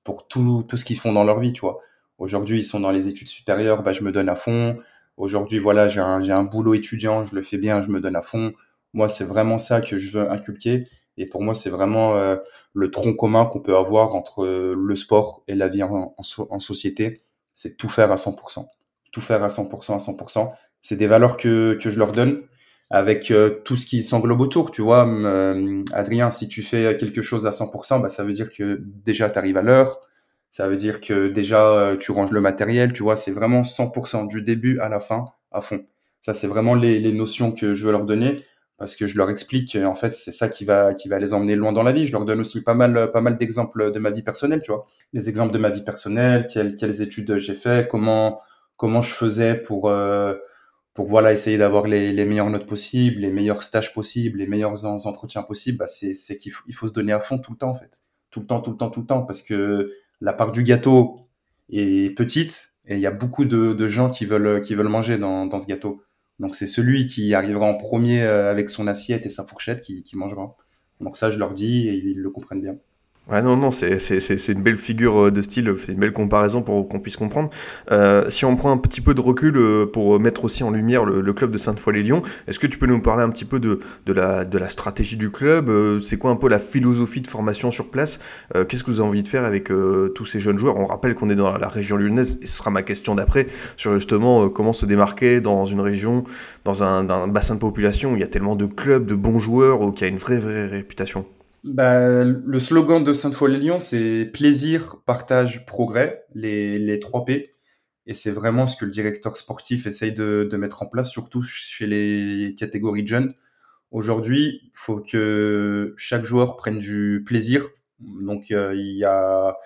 pour tout, tout ce qu'ils font dans leur vie, tu vois. Aujourd'hui, ils sont dans les études supérieures, bah, je me donne à fond. Aujourd'hui, voilà, j'ai un, un boulot étudiant, je le fais bien, je me donne à fond. Moi, c'est vraiment ça que je veux inculquer. Et pour moi, c'est vraiment euh, le tronc commun qu'on peut avoir entre le sport et la vie en, en, société. C'est tout faire à 100%. Tout faire à 100%, à 100%. C'est des valeurs que, que je leur donne avec euh, tout ce qui s'englobe autour. Tu vois, euh, Adrien, si tu fais quelque chose à 100%, bah, ça veut dire que déjà, tu arrives à l'heure, ça veut dire que déjà, euh, tu ranges le matériel, tu vois, c'est vraiment 100% du début à la fin, à fond. Ça, c'est vraiment les, les, notions que je veux leur donner parce que je leur explique, en fait, c'est ça qui va, qui va les emmener loin dans la vie. Je leur donne aussi pas mal, pas mal d'exemples de ma vie personnelle, tu vois. Des exemples de ma vie personnelle, quelles, quelles études j'ai fait, comment, comment je faisais pour, euh, pour voilà, essayer d'avoir les, les, meilleures notes possibles, les meilleurs stages possibles, les meilleurs entretiens possibles. Bah, c'est qu'il faut, il faut se donner à fond tout le temps, en fait. Tout le temps, tout le temps, tout le temps, parce que la part du gâteau est petite et il y a beaucoup de, gens qui veulent, qui veulent manger dans, ce gâteau. Donc c'est celui qui arrivera en premier euh, avec son assiette et sa fourchette qui, qui mangera. Donc ça, je leur dis et ils le comprennent bien. Ouais, non, non, c'est, une belle figure euh, de style, c'est une belle comparaison pour qu'on puisse comprendre. Euh, si on prend un petit peu de recul euh, pour mettre aussi en lumière le, club de Sainte-Foy-les-Lyons, est-ce que tu peux nous parler un petit peu de, de, la, de la stratégie du club euh, C'est quoi un peu la philosophie de formation sur place Qu'est-ce que vous avez envie de faire avec tous ces jeunes joueurs? On rappelle qu'on est dans la région lyonnaise, et ce sera ma question d'après, sur justement comment se démarquer dans une région, dans un, un bassin de population où il y a tellement de clubs, de bons joueurs, où il y a une vraie, vraie réputation bah, le slogan de Sainte-Foy-les-Lyons, c'est plaisir, partage, progrès, les, les 3 P. Et c'est vraiment ce que le directeur sportif essaye de, mettre en place, surtout chez les catégories jeunes. Aujourd'hui, il faut que chaque joueur prenne du plaisir. Donc, euh, il y, a,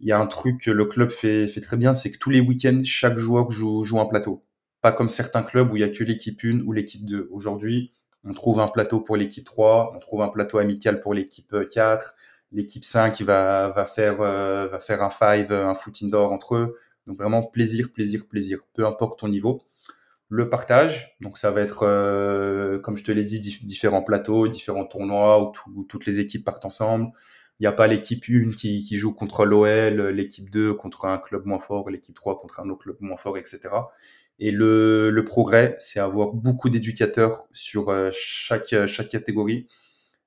y a un truc que le club fait, fait très bien, c'est que tous les week-ends, chaque joueur joue, joue un plateau. Pas comme certains clubs où il y a que l'équipe 1 ou l'équipe 2. Aujourd'hui, on trouve un plateau pour l'équipe 3, on trouve un plateau amical pour l'équipe 4, l'équipe 5 va, va, faire, euh, va faire un 5, un foot indoor entre eux. Donc vraiment plaisir, plaisir, plaisir, peu importe ton niveau. le partage. Donc ça va être, euh, comme je te l'ai dit, différents plateaux, différents tournois où, toutes les équipes partent ensemble. Il n'y a pas l'équipe 1 qui, qui, joue contre l'OL, l'équipe 2 contre un club moins fort, l'équipe 3 contre un autre club moins fort, etc. Et le, le progrès, c'est avoir beaucoup d'éducateurs sur euh, chaque, chaque catégorie.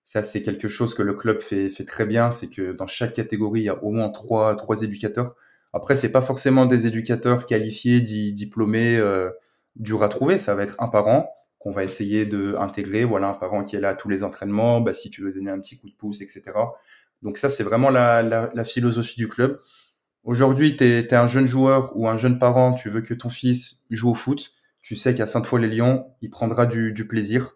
Ça, c'est quelque chose que le club fait, fait très bien, c'est que dans chaque catégorie, il y a au moins trois, trois éducateurs. Après, c'est pas forcément des éducateurs qualifiés, diplômés, euh, durs à trouver. Ça va être un parent qu'on va essayer de intégrer. Voilà, un parent qui est là à tous les entraînements, bah, si tu veux donner un petit coup de pouce, etc. Donc ça, c'est vraiment la, la, la, philosophie du club. Aujourd'hui, tu es, un jeune joueur ou un jeune parent, tu veux que ton fils joue au foot, tu sais qu'à Sainte-Foy-les-Lyons, il prendra du, du, plaisir.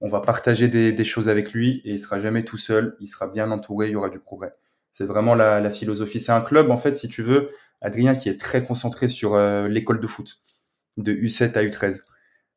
On va partager des, des, choses avec lui et il sera jamais tout seul, il sera bien entouré, il y aura du progrès. C'est vraiment la, la philosophie. C'est un club, en fait, si tu veux, Adrien, qui est très concentré sur euh, l'école de foot, de U7 à U13.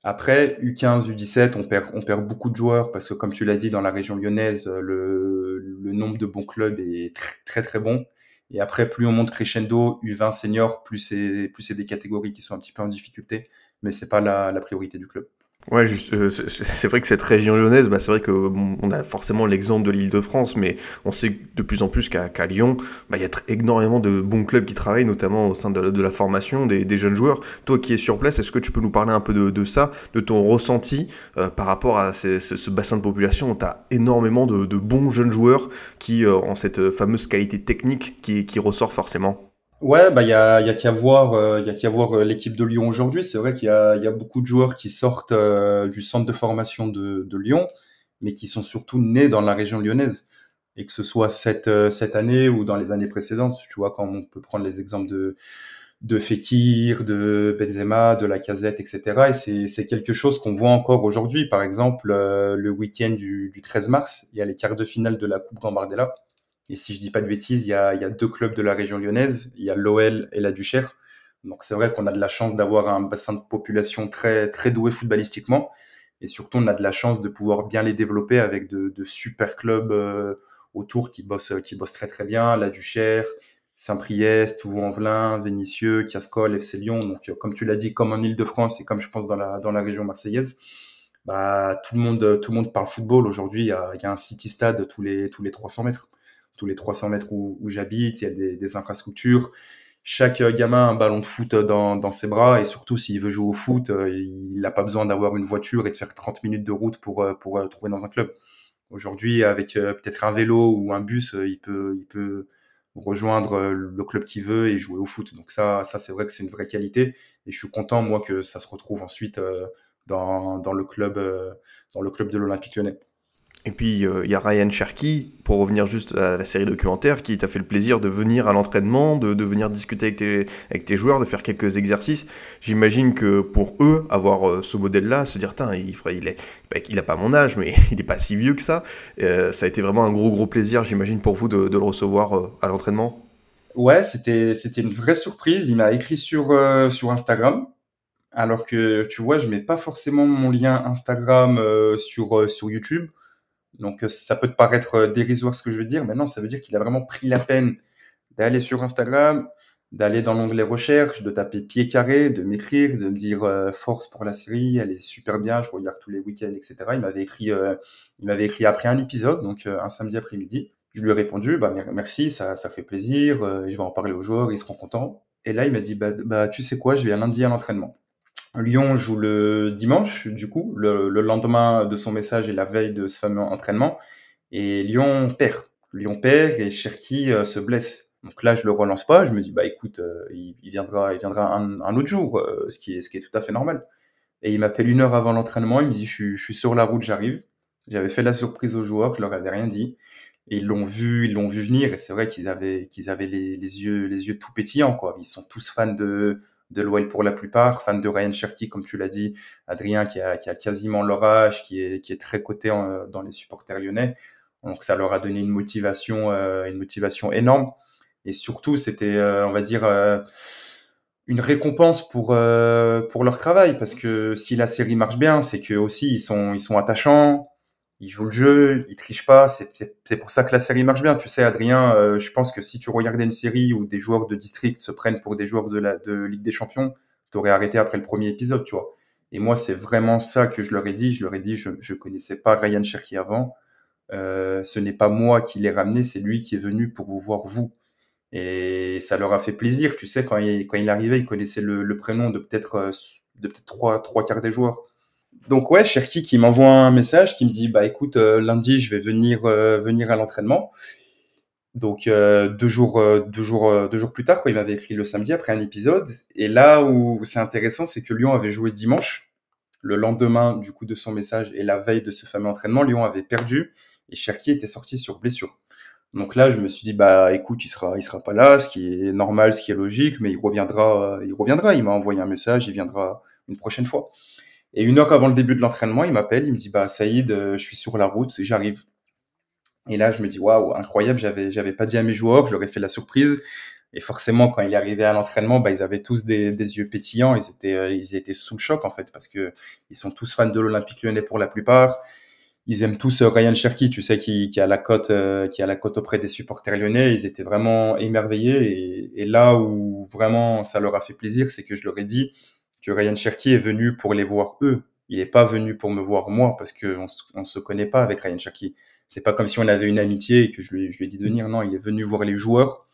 Après, U15, U17, on perd, on perd beaucoup de joueurs parce que, comme tu l'as dit, dans la région lyonnaise, le, le nombre de bons clubs est très, très, très bon. Et après, plus on monte crescendo, U20 senior, plus c'est, plus c'est des catégories qui sont un petit peu en difficulté, mais c'est pas la, la priorité du club. Ouais, juste, euh, c'est vrai que cette région lyonnaise, bah, c'est vrai qu'on on a forcément l'exemple de l'île de France, mais on sait de plus en plus qu'à Lyon, bah, il y a énormément de bons clubs qui travaillent, notamment au sein de, la formation des, jeunes joueurs. Toi qui es sur place, est-ce que tu peux nous parler un peu de, ça, de ton ressenti euh, par rapport à ce, bassin de population où tu as énormément de, bons jeunes joueurs qui euh, ont cette fameuse qualité technique qui ressort forcément? Ouais, bah il y a, y a qu'à voir, euh, il y a qu'à voir euh, l'équipe de Lyon aujourd'hui. C'est vrai qu'il y a, y a beaucoup de joueurs qui sortent euh, du centre de formation de, de Lyon, mais qui sont surtout nés dans la région lyonnaise. Et que ce soit cette, cette année ou dans les années précédentes, tu vois, quand on peut prendre les exemples de, de Fekir, de Benzema, de la Casette, etc. Et c'est, c'est quelque chose qu'on voit encore aujourd'hui. Par exemple, le week-end du, du 13 mars, il y a les quarts de finale de la Coupe Gambardella et si je dis pas de bêtises, il y a, y a deux clubs de la région lyonnaise, il y a l'OL et la Duchère. Donc c'est vrai qu'on a de la chance d'avoir un bassin de population très très doué footballistiquement, et surtout on a de la chance de pouvoir bien les développer avec de, de super clubs euh, autour qui bossent qui bossent très très bien, la Duchère, Saint-Priest, Vaux-en-Velin, Vénissieux, Cascol, FC Lyon. Donc comme tu l'as dit, comme en Île-de-France et comme je pense dans la dans la région marseillaise, bah tout le monde tout le monde parle football aujourd'hui. Il y a, y a un city stade tous les tous les 300 mètres tous les 300 mètres où, j'habite, il y a des, infrastructures. Chaque gamin a un ballon de foot dans, ses bras et surtout s'il veut jouer au foot, euh, il n'a pas besoin d'avoir une voiture et de faire 30 minutes de route pour, euh, pour euh, trouver dans un club. Aujourd'hui, avec peut-être un vélo ou un bus, il peut, il peut rejoindre le club qu'il veut et jouer au foot. Donc ça, ça c'est vrai que c'est une vraie qualité et je suis content moi que ça se retrouve ensuite dans, dans le club, dans le club de l'Olympique Lyonnais. Et puis euh, il y a Ryan Cherky, pour revenir juste à la série documentaire, qui t'a fait le plaisir de venir à l'entraînement, de, venir discuter avec tes, joueurs, de faire quelques exercices. J'imagine que pour eux, avoir euh, ce modèle-là, se dire, il, il, est, bah, il a pas mon âge, mais il n'est pas si vieux que ça, euh, ça a été vraiment un gros gros plaisir, j'imagine, pour vous de, le recevoir à l'entraînement. Ouais, c'était c'était une vraie surprise. Il m'a écrit sur sur Instagram, alors que tu vois, je mets pas forcément mon lien Instagram sur sur YouTube. Donc euh, ça peut te paraître euh, dérisoire ce que je veux dire, mais non, ça veut dire qu'il a vraiment pris la peine d'aller sur Instagram, d'aller dans l'onglet recherche, de taper pied carré, de m'écrire, de me dire euh, force pour la série, elle est super bien, je regarde tous les week-ends, etc. Il m'avait écrit, il m'avait écrit après un épisode, donc un samedi après-midi. Je lui ai répondu, bah merci, ça, ça fait plaisir, je vais en parler aux joueurs, ils seront contents. Et là, il m'a dit, bah, bah tu sais quoi, je vais à lundi à l'entraînement. Lyon joue le dimanche, du coup, le, lendemain de son message et la veille de ce fameux entraînement. Et Lyon perd. Lyon perd et Cherki euh, se blesse. Donc là, je le relance pas. Je me dis, bah écoute, euh, il, viendra, il viendra un, autre jour, euh, ce, qui est, ce qui est tout à fait normal. Et il m'appelle une heure avant l'entraînement. Il me dit, je, suis sur la route, j'arrive. J'avais fait la surprise aux joueurs, je leur avais rien dit. Et ils l'ont vu, ils l'ont vu venir. Et c'est vrai qu'ils avaient, qu'ils avaient les, les, yeux, les yeux tout pétillants, quoi. Ils sont tous fans de, de l'OL pour la plupart, fan de Ryan Cherky, comme tu l'as dit, Adrien qui a, qui a quasiment l'orage, qui est, qui est très coté dans les supporters lyonnais. Donc ça leur a donné une motivation, euh, une motivation énorme. Et surtout, c'était, euh, on va dire, euh, une récompense pour pour leur travail, parce que si la série marche bien, c'est que aussi ils sont ils sont attachants, il joue le jeu, il triche pas. C'est pour ça que la série marche bien. Tu sais, Adrien, euh, je pense que si tu regardais une série où des joueurs de district se prennent pour des joueurs de la de Ligue des Champions, t'aurais arrêté après le premier épisode, tu vois. Et moi, c'est vraiment ça que je leur ai dit. Je leur ai dit, je ne connaissais pas Ryan Cherky avant. Euh, ce n'est pas moi qui l'ai ramené, c'est lui qui est venu pour vous voir vous. Et ça leur a fait plaisir. Tu sais, quand il, quand il arrivait, il connaissait le, le prénom de peut-être euh, de peut-être trois, trois quarts des joueurs. Donc ouais, Cherki qui m'envoie un message qui me dit bah écoute euh, lundi je vais venir venir à l'entraînement. Donc deux jours deux jours deux jours plus tard, quoi, il m'avait écrit le samedi après un épisode. Et là où c'est intéressant, c'est que Lyon avait joué dimanche, le lendemain du coup de son message et la veille de ce fameux entraînement, Lyon avait perdu et Cherki était sorti sur blessure. Donc là, je me suis dit bah écoute, il sera il sera pas là, ce qui est normal, ce qui est logique, mais il reviendra il reviendra. Il m'a envoyé un message, il viendra une prochaine fois. Et une heure avant le début de l'entraînement, il m'appelle, il me dit bah Saïd, je suis sur la route, j'arrive. Et là, je me dis, waouh, incroyable, j'avais, j'avais pas dit à mes joueurs, je leur ai fait la surprise. Et forcément, quand il est arrivé à l'entraînement, bah, ils avaient tous des, des yeux pétillants, ils étaient, euh, ils étaient sous le choc, en fait, parce que ils sont tous fans de l'Olympique lyonnais pour la plupart. Ils aiment tous euh, Ryan Cherky, tu sais, qui, qui a la cote, euh, qui a la cote auprès des supporters lyonnais. Ils étaient vraiment émerveillés. Et là où vraiment ça leur a fait plaisir, c'est que je leur ai dit que Ryan Cherky est venu pour les voir eux. Il n'est pas venu pour me voir moi, parce qu'on on se connaît pas avec Ryan Cherky c'est pas comme si on avait une amitié et que je lui, ai dit de venir. Non, il est venu voir les joueurs.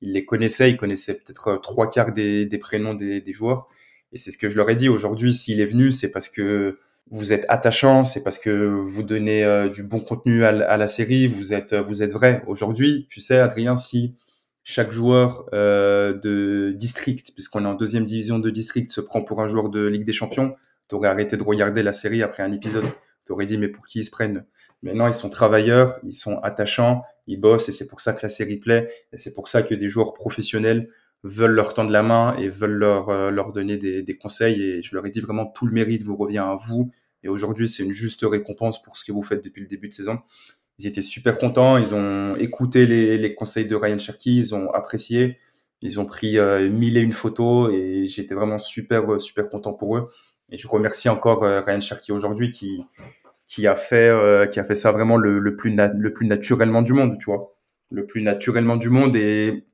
Il les connaissait. Il connaissait peut-être euh, trois quarts des, prénoms des, joueurs. Et c'est ce que je leur ai dit. Aujourd'hui, s'il est venu, c'est parce que vous êtes attachant, c'est parce que vous donnez euh, du bon contenu à, à, la série, vous êtes, vous êtes vrai. Aujourd'hui, tu sais, Adrien, si chaque joueur euh, de district, puisqu'on est en deuxième division de district, se prend pour un joueur de Ligue des Champions, tu aurais arrêté de regarder la série après un épisode. Tu aurais dit, mais pour qui ils se prennent? Maintenant, ils sont travailleurs, ils sont attachants, ils bossent et c'est pour ça que la série plaît. Et c'est pour ça que des joueurs professionnels veulent leur tendre la main et veulent leur, euh, leur donner des, des, conseils. Et je leur ai dit vraiment tout le mérite vous revient à vous. Et aujourd'hui, c'est une juste récompense pour ce que vous faites depuis le début de saison. Ils étaient super contents. Ils ont écouté les, conseils de Ryan Cherky. Ils ont apprécié. Ils ont pris euh, mille et une photos et j'étais vraiment super, super content pour eux. Et je remercie encore euh, Ryan Cherky aujourd'hui qui, qui a fait euh, qui a fait ça vraiment le, le plus le plus naturellement du monde tu vois le plus naturellement du monde et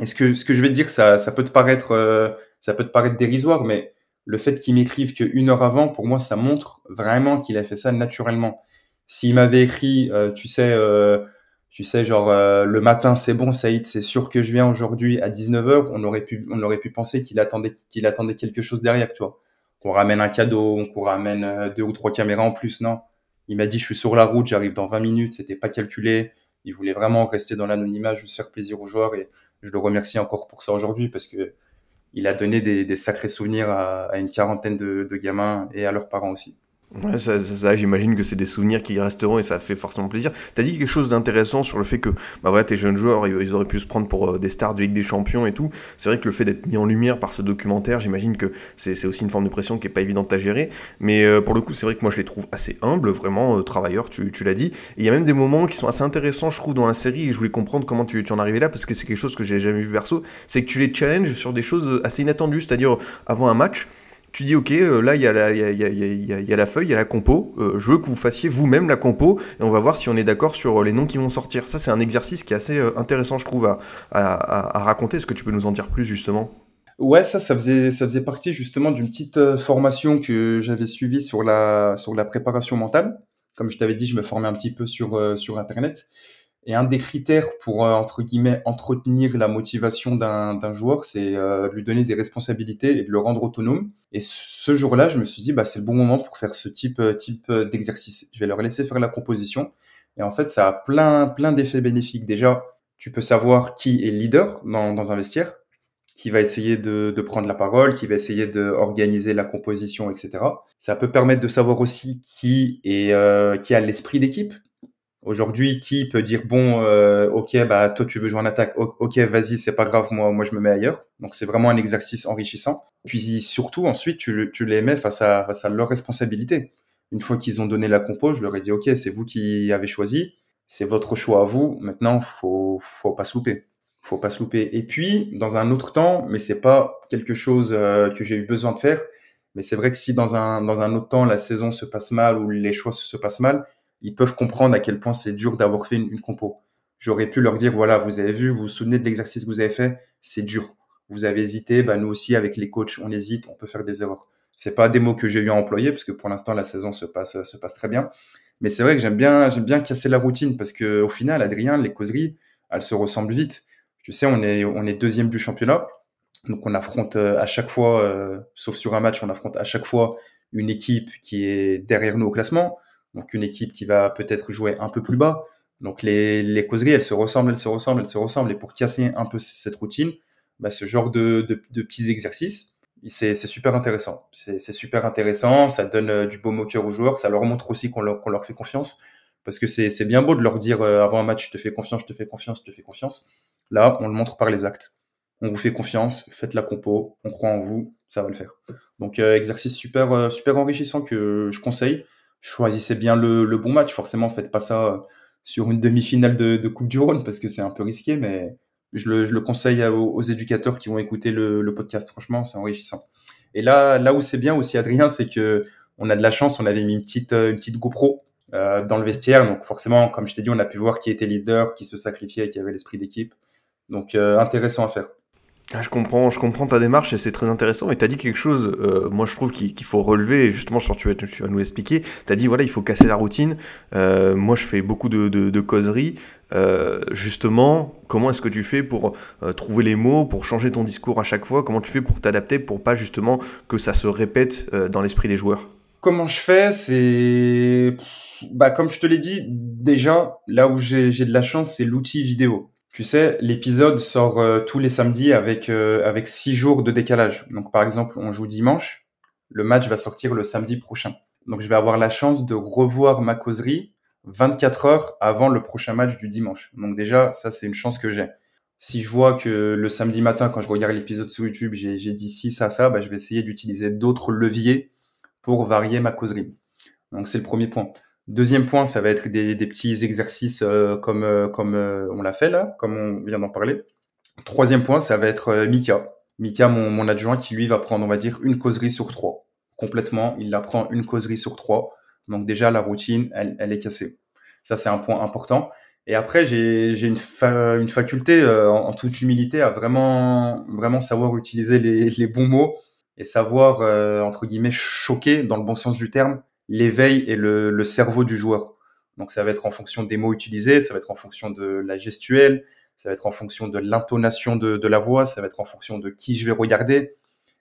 est-ce que ce que je vais te dire ça ça peut te paraître euh, ça peut te paraître dérisoire mais le fait qu'il m'écrive qu'une heure avant pour moi ça montre vraiment qu'il a fait ça naturellement s'il m'avait écrit euh, tu sais tu sais genre le matin c'est bon Saïd c'est sûr que je viens aujourd'hui à 19h on aurait pu on aurait pu penser qu'il attendait qu'il attendait quelque chose derrière tu vois qu'on ramène un cadeau, qu'on ramène euh, deux ou trois caméras en plus. Non. Il m'a dit, je suis sur la route, j'arrive dans 20 minutes, c'était pas calculé. Il voulait vraiment rester dans l'anonymat, juste faire plaisir aux joueurs et je le remercie encore pour ça aujourd'hui parce que il a donné des, sacrés souvenirs à, une quarantaine de gamins et à leurs parents aussi. Ouais, ça, j'imagine que c'est des souvenirs qui resteront et ça fait forcément plaisir. T'as dit quelque chose d'intéressant sur le fait que, bah voilà, tes jeunes joueurs, ils auraient pu se prendre pour euh, des stars de Ligue des Champions et tout. C'est vrai que le fait d'être mis en lumière par ce documentaire, j'imagine que c'est aussi une forme de pression qui est pas évidente à gérer. Mais euh, pour le coup, c'est vrai que moi je les trouve assez humbles, vraiment euh, travailleurs, tu, tu l'as dit. Il y a même des moments qui sont assez intéressants, je trouve, dans la série. Et je voulais comprendre comment tu, tu en arrivais là parce que c'est quelque chose que j'ai jamais vu perso. C'est que tu les challenges sur des choses assez inattendues, c'est-à-dire avant un match tu dis ok, euh, là il y, a la, feuille, il y a la compo, euh, je veux que vous fassiez vous-même la compo et on va voir si on est d'accord sur les noms qui vont sortir. Ça c'est un exercice qui est assez euh, intéressant je trouve à raconter. Est-ce que tu peux nous en dire plus justement? Ouais, ça, ça faisait, ça faisait partie justement d'une petite formation que j'avais suivie sur la, sur la préparation mentale. Comme je t'avais dit, je me formais un petit peu sur, sur Internet. Et un des critères pour, euh, entre guillemets, entretenir la motivation d'un joueur, c'est euh, lui donner des responsabilités et de le rendre autonome. Et ce jour-là, je me suis dit, bah, c'est le bon moment pour faire ce type, euh, type d'exercice. Je vais leur laisser faire la composition. Et en fait, ça a plein, plein d'effets bénéfiques. Déjà, tu peux savoir qui est leader dans, dans un vestiaire, qui va essayer de, de, prendre la parole, qui va essayer d'organiser la composition, etc. Ça peut permettre de savoir aussi qui est euh, qui a l'esprit d'équipe, Aujourd'hui, qui peut dire bon, euh, ok, bah toi tu veux jouer en attaque, ok, vas-y, c'est pas grave, moi, moi je me mets ailleurs. Donc c'est vraiment un exercice enrichissant. Puis surtout ensuite, tu, les mets face à face à leurs responsabilités. Une fois qu'ils ont donné la compo, je leur ai dit ok, c'est vous qui avez choisi, c'est votre choix à vous. Maintenant, faut faut pas se louper, faut pas se louper. Et puis dans un autre temps, mais c'est pas quelque chose euh, que j'ai eu besoin de faire. Mais c'est vrai que si dans un dans un autre temps la saison se passe mal ou les choix se passent mal, ils peuvent comprendre à quel point c'est dur d'avoir fait une, compo. J'aurais pu leur dire, voilà, vous avez vu, vous vous souvenez de l'exercice que vous avez fait, c'est dur. Vous avez hésité, bah, nous aussi, avec les coachs, on hésite, on peut faire des erreurs. C'est pas des mots que j'ai eu à employer parce que pour l'instant la saison se passe se passe très bien. Mais c'est vrai que j'aime bien j'aime bien casser la routine parce que au final, Adrien, les causeries, elles se ressemblent vite. Tu sais, on est on est deuxième du championnat, donc on affronte euh, à chaque fois, euh, sauf sur un match, on affronte à chaque fois une équipe qui est derrière nous au classement, donc une équipe qui va peut-être jouer un peu plus bas. Donc les, les causeries, elles se ressemblent, elles se ressemblent, elles se ressemblent. Et pour casser un peu cette routine, bah, ce genre de, de, de petits exercices, c'est super intéressant. C'est super intéressant, ça donne euh, du beau moqueur aux joueurs, ça leur montre aussi qu'on leur, qu'on leur fait confiance. Parce que c'est bien beau de leur dire euh, avant un match, je te fais confiance, je te fais confiance, je te fais confiance. Là, on le montre par les actes. On vous fait confiance, faites la compo, on croit en vous, ça va le faire. Donc euh, exercice super super enrichissant que je conseille. Choisissez bien le, bon match. Forcément, faites pas ça euh, sur une demi-finale de, Coupe du Rhône parce que c'est un peu risqué, mais je le, conseille aux, éducateurs qui vont écouter le, podcast. Franchement, c'est enrichissant. Et là, là où c'est bien aussi, Adrien, c'est que on a de la chance. On avait mis une petite petite GoPro euh, dans le vestiaire, donc forcément, comme je t'ai dit, on a pu voir qui était leader, qui se sacrifiait, qui avait l'esprit d'équipe. Donc euh, intéressant à faire. Ah, je comprends, je comprends ta démarche et c'est très intéressant. Et tu as dit quelque chose, euh, moi je trouve qu'il faut relever, et justement, je pense que tu vas, nous l'expliquer. Tu as dit, voilà, il faut casser la routine. Euh, moi je fais beaucoup de, de, de causeries. Euh, justement, comment est-ce que tu fais pour euh, trouver les mots, pour changer ton discours à chaque fois? Comment tu fais pour t'adapter, pour pas justement que ça se répète euh, dans l'esprit des joueurs? Comment je fais C'est. Bah, comme je te l'ai dit, déjà, là où j'ai de la chance, c'est l'outil vidéo. Tu sais, l'épisode sort euh, tous les samedis avec, euh, avec six jours de décalage. Donc, par exemple, on joue dimanche, le match va sortir le samedi prochain. Donc, je vais avoir la chance de revoir ma causerie 24 heures avant le prochain match du dimanche. Donc, déjà, ça, c'est une chance que j'ai. Si je vois que le samedi matin, quand je regarde l'épisode sur YouTube, j'ai dit ci, ça, ça, bah, je vais essayer d'utiliser d'autres leviers pour varier ma causerie. Donc, c'est le premier point. Deuxième point, ça va être des, petits exercices euh, comme, euh, comme euh, on l'a fait là, comme on vient d'en parler. Troisième point, ça va être Mika. Mika, mon, mon adjoint, qui lui va prendre, on va dire, une causerie sur trois. Complètement, il la prend une causerie sur trois. Donc déjà, la routine, elle, elle est cassée. Ça, c'est un point important. Et après, j'ai une, une faculté, en, toute humilité, à vraiment, vraiment savoir utiliser les, les bons mots et savoir, entre guillemets, choquer, dans le bon sens du terme, l'éveil et le, le cerveau du joueur. Donc ça va être en fonction des mots utilisés, ça va être en fonction de la gestuelle, ça va être en fonction de l'intonation de, de la voix, ça va être en fonction de qui je vais regarder.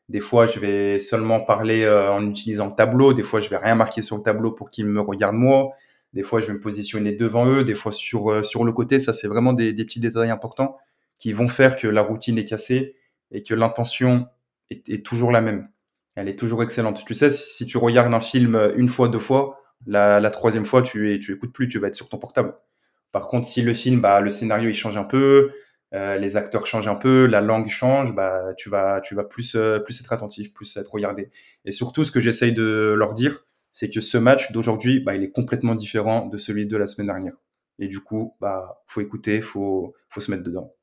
Des fois, je vais seulement parler euh, en utilisant le tableau, des fois, je vais rien marquer sur le tableau pour qu'ils me regardent moi, des fois, je vais me positionner devant eux, des fois sur, euh, sur le côté. Ça, c'est vraiment des, des petits détails importants qui vont faire que la routine est cassée et que l'intention est, est toujours la même. Elle est toujours excellente. Tu sais, si tu regardes un film euh, une fois, deux fois, la, la troisième fois, tu, tu écoutes plus, tu vas être sur ton portable. Par contre, si le film, bah, le scénario, il change un peu, euh, les acteurs changent un peu, la langue change, bah, tu vas, tu vas plus, euh, plus être attentif, plus être regardé. Et surtout, ce que j'essaye de leur dire, c'est que ce match d'aujourd'hui, bah, il est complètement différent de celui de la semaine dernière. Et du coup, bah, faut écouter, faut, faut se mettre dedans.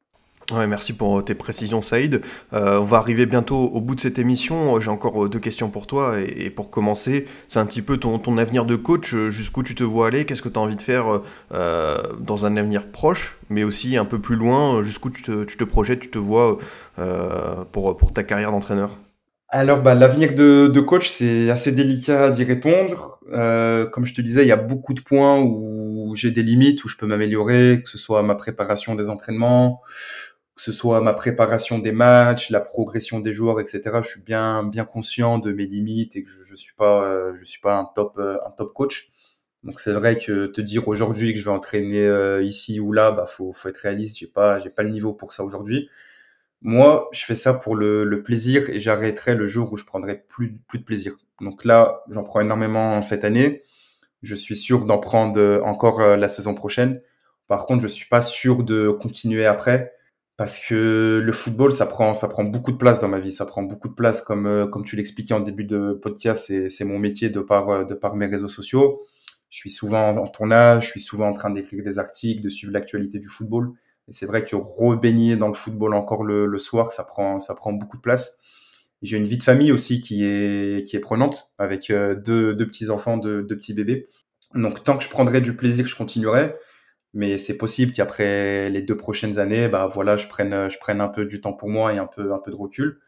Ouais, merci pour tes précisions, Saïd. Euh, on va arriver bientôt au bout de cette émission. J'ai encore euh, deux questions pour toi. Et, pour commencer, c'est un petit peu ton, avenir de coach. Euh, Jusqu'où tu te vois aller Qu'est-ce que tu as envie de faire euh, dans un avenir proche, mais aussi un peu plus loin Jusqu'où tu te, projettes, tu te vois euh, pour, ta carrière d'entraîneur? Alors, bah, l'avenir de, coach, c'est assez délicat d'y répondre. Euh, comme je te disais, il y a beaucoup de points où j'ai des limites, où je peux m'améliorer, que ce soit ma préparation des entraînements, que ce soit ma préparation des matchs, la progression des joueurs, etc. Je suis bien, bien conscient de mes limites et que je, je suis pas, euh, je suis pas un top, euh, un top coach. Donc c'est vrai que te dire aujourd'hui que je vais entraîner euh, ici ou là, bah faut, faut être réaliste. J'ai pas, j'ai pas le niveau pour ça aujourd'hui. Moi, je fais ça pour le, le plaisir et j'arrêterai le jour où je prendrai plus, plus de plaisir. Donc là, j'en prends énormément cette année. Je suis sûr d'en prendre euh, encore euh, la saison prochaine. Par contre, je suis pas sûr de continuer après parce que le football, ça prend, ça prend beaucoup de place dans ma vie. Ça prend beaucoup de place, comme, euh, comme tu l'expliquais en début de podcast, c'est, mon métier de par, euh, de par mes réseaux sociaux. Je suis souvent en tournage, je suis souvent en train d'écrire des articles, de suivre l'actualité du football. Et c'est vrai que rebaigner dans le football encore le, soir, ça prend, ça prend beaucoup de place. J'ai une vie de famille aussi qui est, qui est prenante, avec euh, deux, deux petits enfants, deux, deux petits bébés. Donc tant que je prendrai du plaisir, je continuerai. Mais c'est possible qu'après les deux prochaines années, bah voilà, je prenne, je prenne un peu du temps pour moi et un peu, un peu de recul.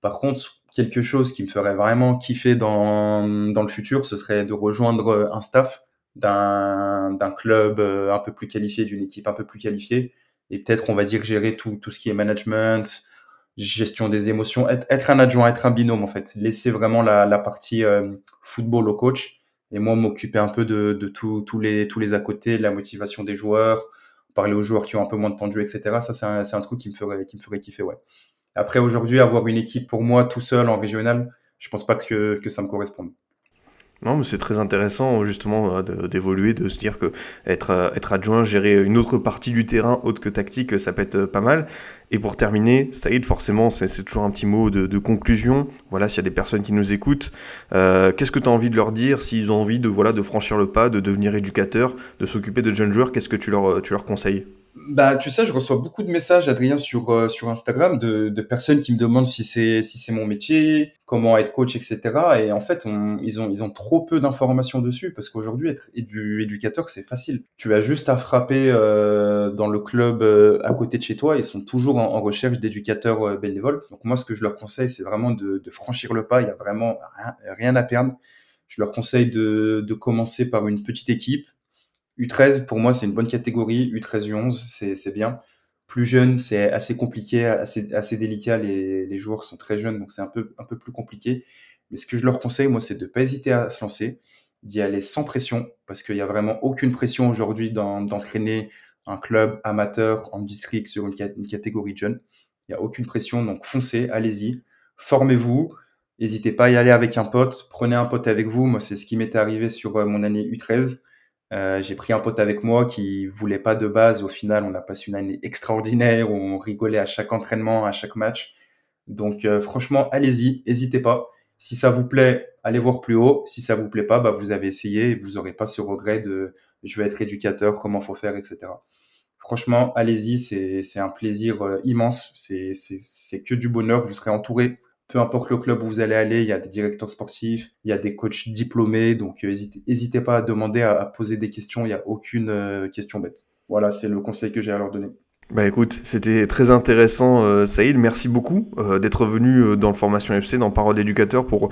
Par contre, quelque chose qui me ferait vraiment kiffer dans, dans le futur, ce serait de rejoindre un staff d'un club un peu plus qualifié, d'une équipe un peu plus qualifiée, et peut-être, on va dire, gérer tout, tout ce qui est management, gestion des émotions, être, un adjoint, être un binôme en fait, laisser vraiment la, la partie euh, football au coach et moi m'occuper un peu de, de tous les, tous les à côté, la motivation des joueurs, parler aux joueurs qui ont un peu moins de temps de etc. Ça, c'est un, un, truc qui me ferait, qui me ferait kiffer, ouais. Après, aujourd'hui, avoir une équipe pour moi tout seul en régional, je pense pas que, que ça me corresponde. Non, mais c'est très intéressant justement euh, d'évoluer, de, se dire que être, euh, être adjoint, gérer une autre partie du terrain autre que tactique, ça peut être pas mal. Et pour terminer, Saïd, forcément, c'est toujours un petit mot de, conclusion. Voilà, s'il y a des personnes qui nous écoutent, euh, qu'est-ce que tu as envie de leur dire? S'ils ont envie de, voilà, de franchir le pas, de devenir éducateur, de s'occuper de jeunes joueurs Qu'est-ce que tu leur, tu leur conseilles? Bah, tu sais, je reçois beaucoup de messages, Adrien, sur euh, sur Instagram de, de personnes qui me demandent si c'est si c'est mon métier, comment être coach, etc. Et en fait, on, ils ont ils ont trop peu d'informations dessus parce qu'aujourd'hui, être édu éducateur, c'est facile. Tu as juste à frapper euh, dans le club euh, à côté de chez toi. Ils sont toujours en, recherche d'éducateurs euh, bénévoles. Donc moi, ce que je leur conseille, c'est vraiment de, de franchir le pas. Il y a vraiment rien, rien à perdre. Je leur conseille de, de commencer par une petite équipe, U13, pour moi, c'est une bonne catégorie. U13, U11, c'est bien. Plus jeune, c'est assez compliqué, assez, assez délicat. Les, les joueurs sont très jeunes, donc c'est un peu, un peu plus compliqué. Mais ce que je leur conseille, moi, c'est de ne pas hésiter à se lancer, d'y aller sans pression, parce qu'il n'y a vraiment aucune pression aujourd'hui d'entraîner un club amateur en district sur une, une catégorie de jeunes. Il n'y a aucune pression, donc foncez, allez-y, formez-vous. N'hésitez pas à y aller avec un pote, prenez un pote avec vous. Moi, c'est ce qui m'était arrivé sur euh, mon année U13 euh, j'ai pris un pote avec moi qui voulait pas de base. Au final, on a passé une année extraordinaire où on rigolait à chaque entraînement, à chaque match. Donc, euh, franchement, allez-y, n'hésitez pas. Si ça vous plaît, allez voir plus haut. Si ça vous plaît pas, bah, vous avez essayé et vous aurez pas ce regret de je vais être éducateur, comment faut faire, etc. Franchement, allez-y, c'est un plaisir euh, immense. C'est que du bonheur. Vous serez entouré peu importe le club où vous allez aller, il y a des directeurs sportifs, il y a des coachs diplômés, donc n'hésitez euh, pas à demander, à, poser des questions, il n'y a aucune euh, question bête. Voilà, c'est le conseil que j'ai à leur donner. Bah écoute, c'était très intéressant, euh, Saïd. Merci beaucoup euh, d'être venu euh, dans le Formation FC, dans Parole d'éducateur, pour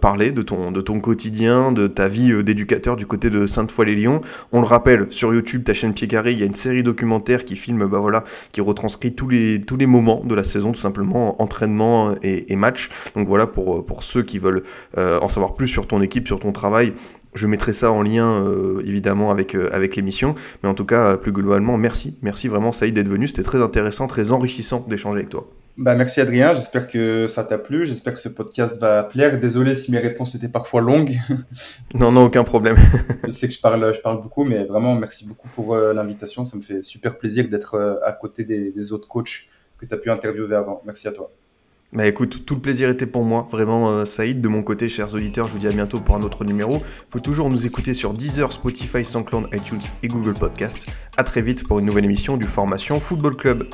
parler de ton, de ton quotidien, de ta vie d'éducateur du côté de Sainte-Foy-les-Lyons. On le rappelle, sur YouTube, ta chaîne Pied Carré, il y a une série documentaire qui filme, bah voilà, qui retranscrit tous les, tous les moments de la saison, tout simplement, entraînement et, et match. Donc voilà, pour, pour ceux qui veulent en savoir plus sur ton équipe, sur ton travail, je mettrai ça en lien euh, évidemment avec, euh, avec l'émission. Mais en tout cas, plus globalement, merci. Merci vraiment Saïd d'être venu. C'était très intéressant, très enrichissant d'échanger avec toi. Bah, merci Adrien, j'espère que ça t'a plu, j'espère que ce podcast va plaire. Désolé si mes réponses étaient parfois longues. non, non, aucun problème. je sais que je parle, je parle beaucoup, mais vraiment merci beaucoup pour euh, l'invitation. Ça me fait super plaisir d'être à côté des, des autres coachs que tu as pu interviewer avant. Merci à toi. Bah écoute, tout le plaisir était pour moi, vraiment euh, Saïd. De mon côté, chers auditeurs, je vous dis à bientôt pour un autre numéro. Vous pouvez toujours nous écouter sur Deezer, Spotify, SoundCloud, iTunes et Google Podcast. A très vite pour une nouvelle émission du Formation Football Club.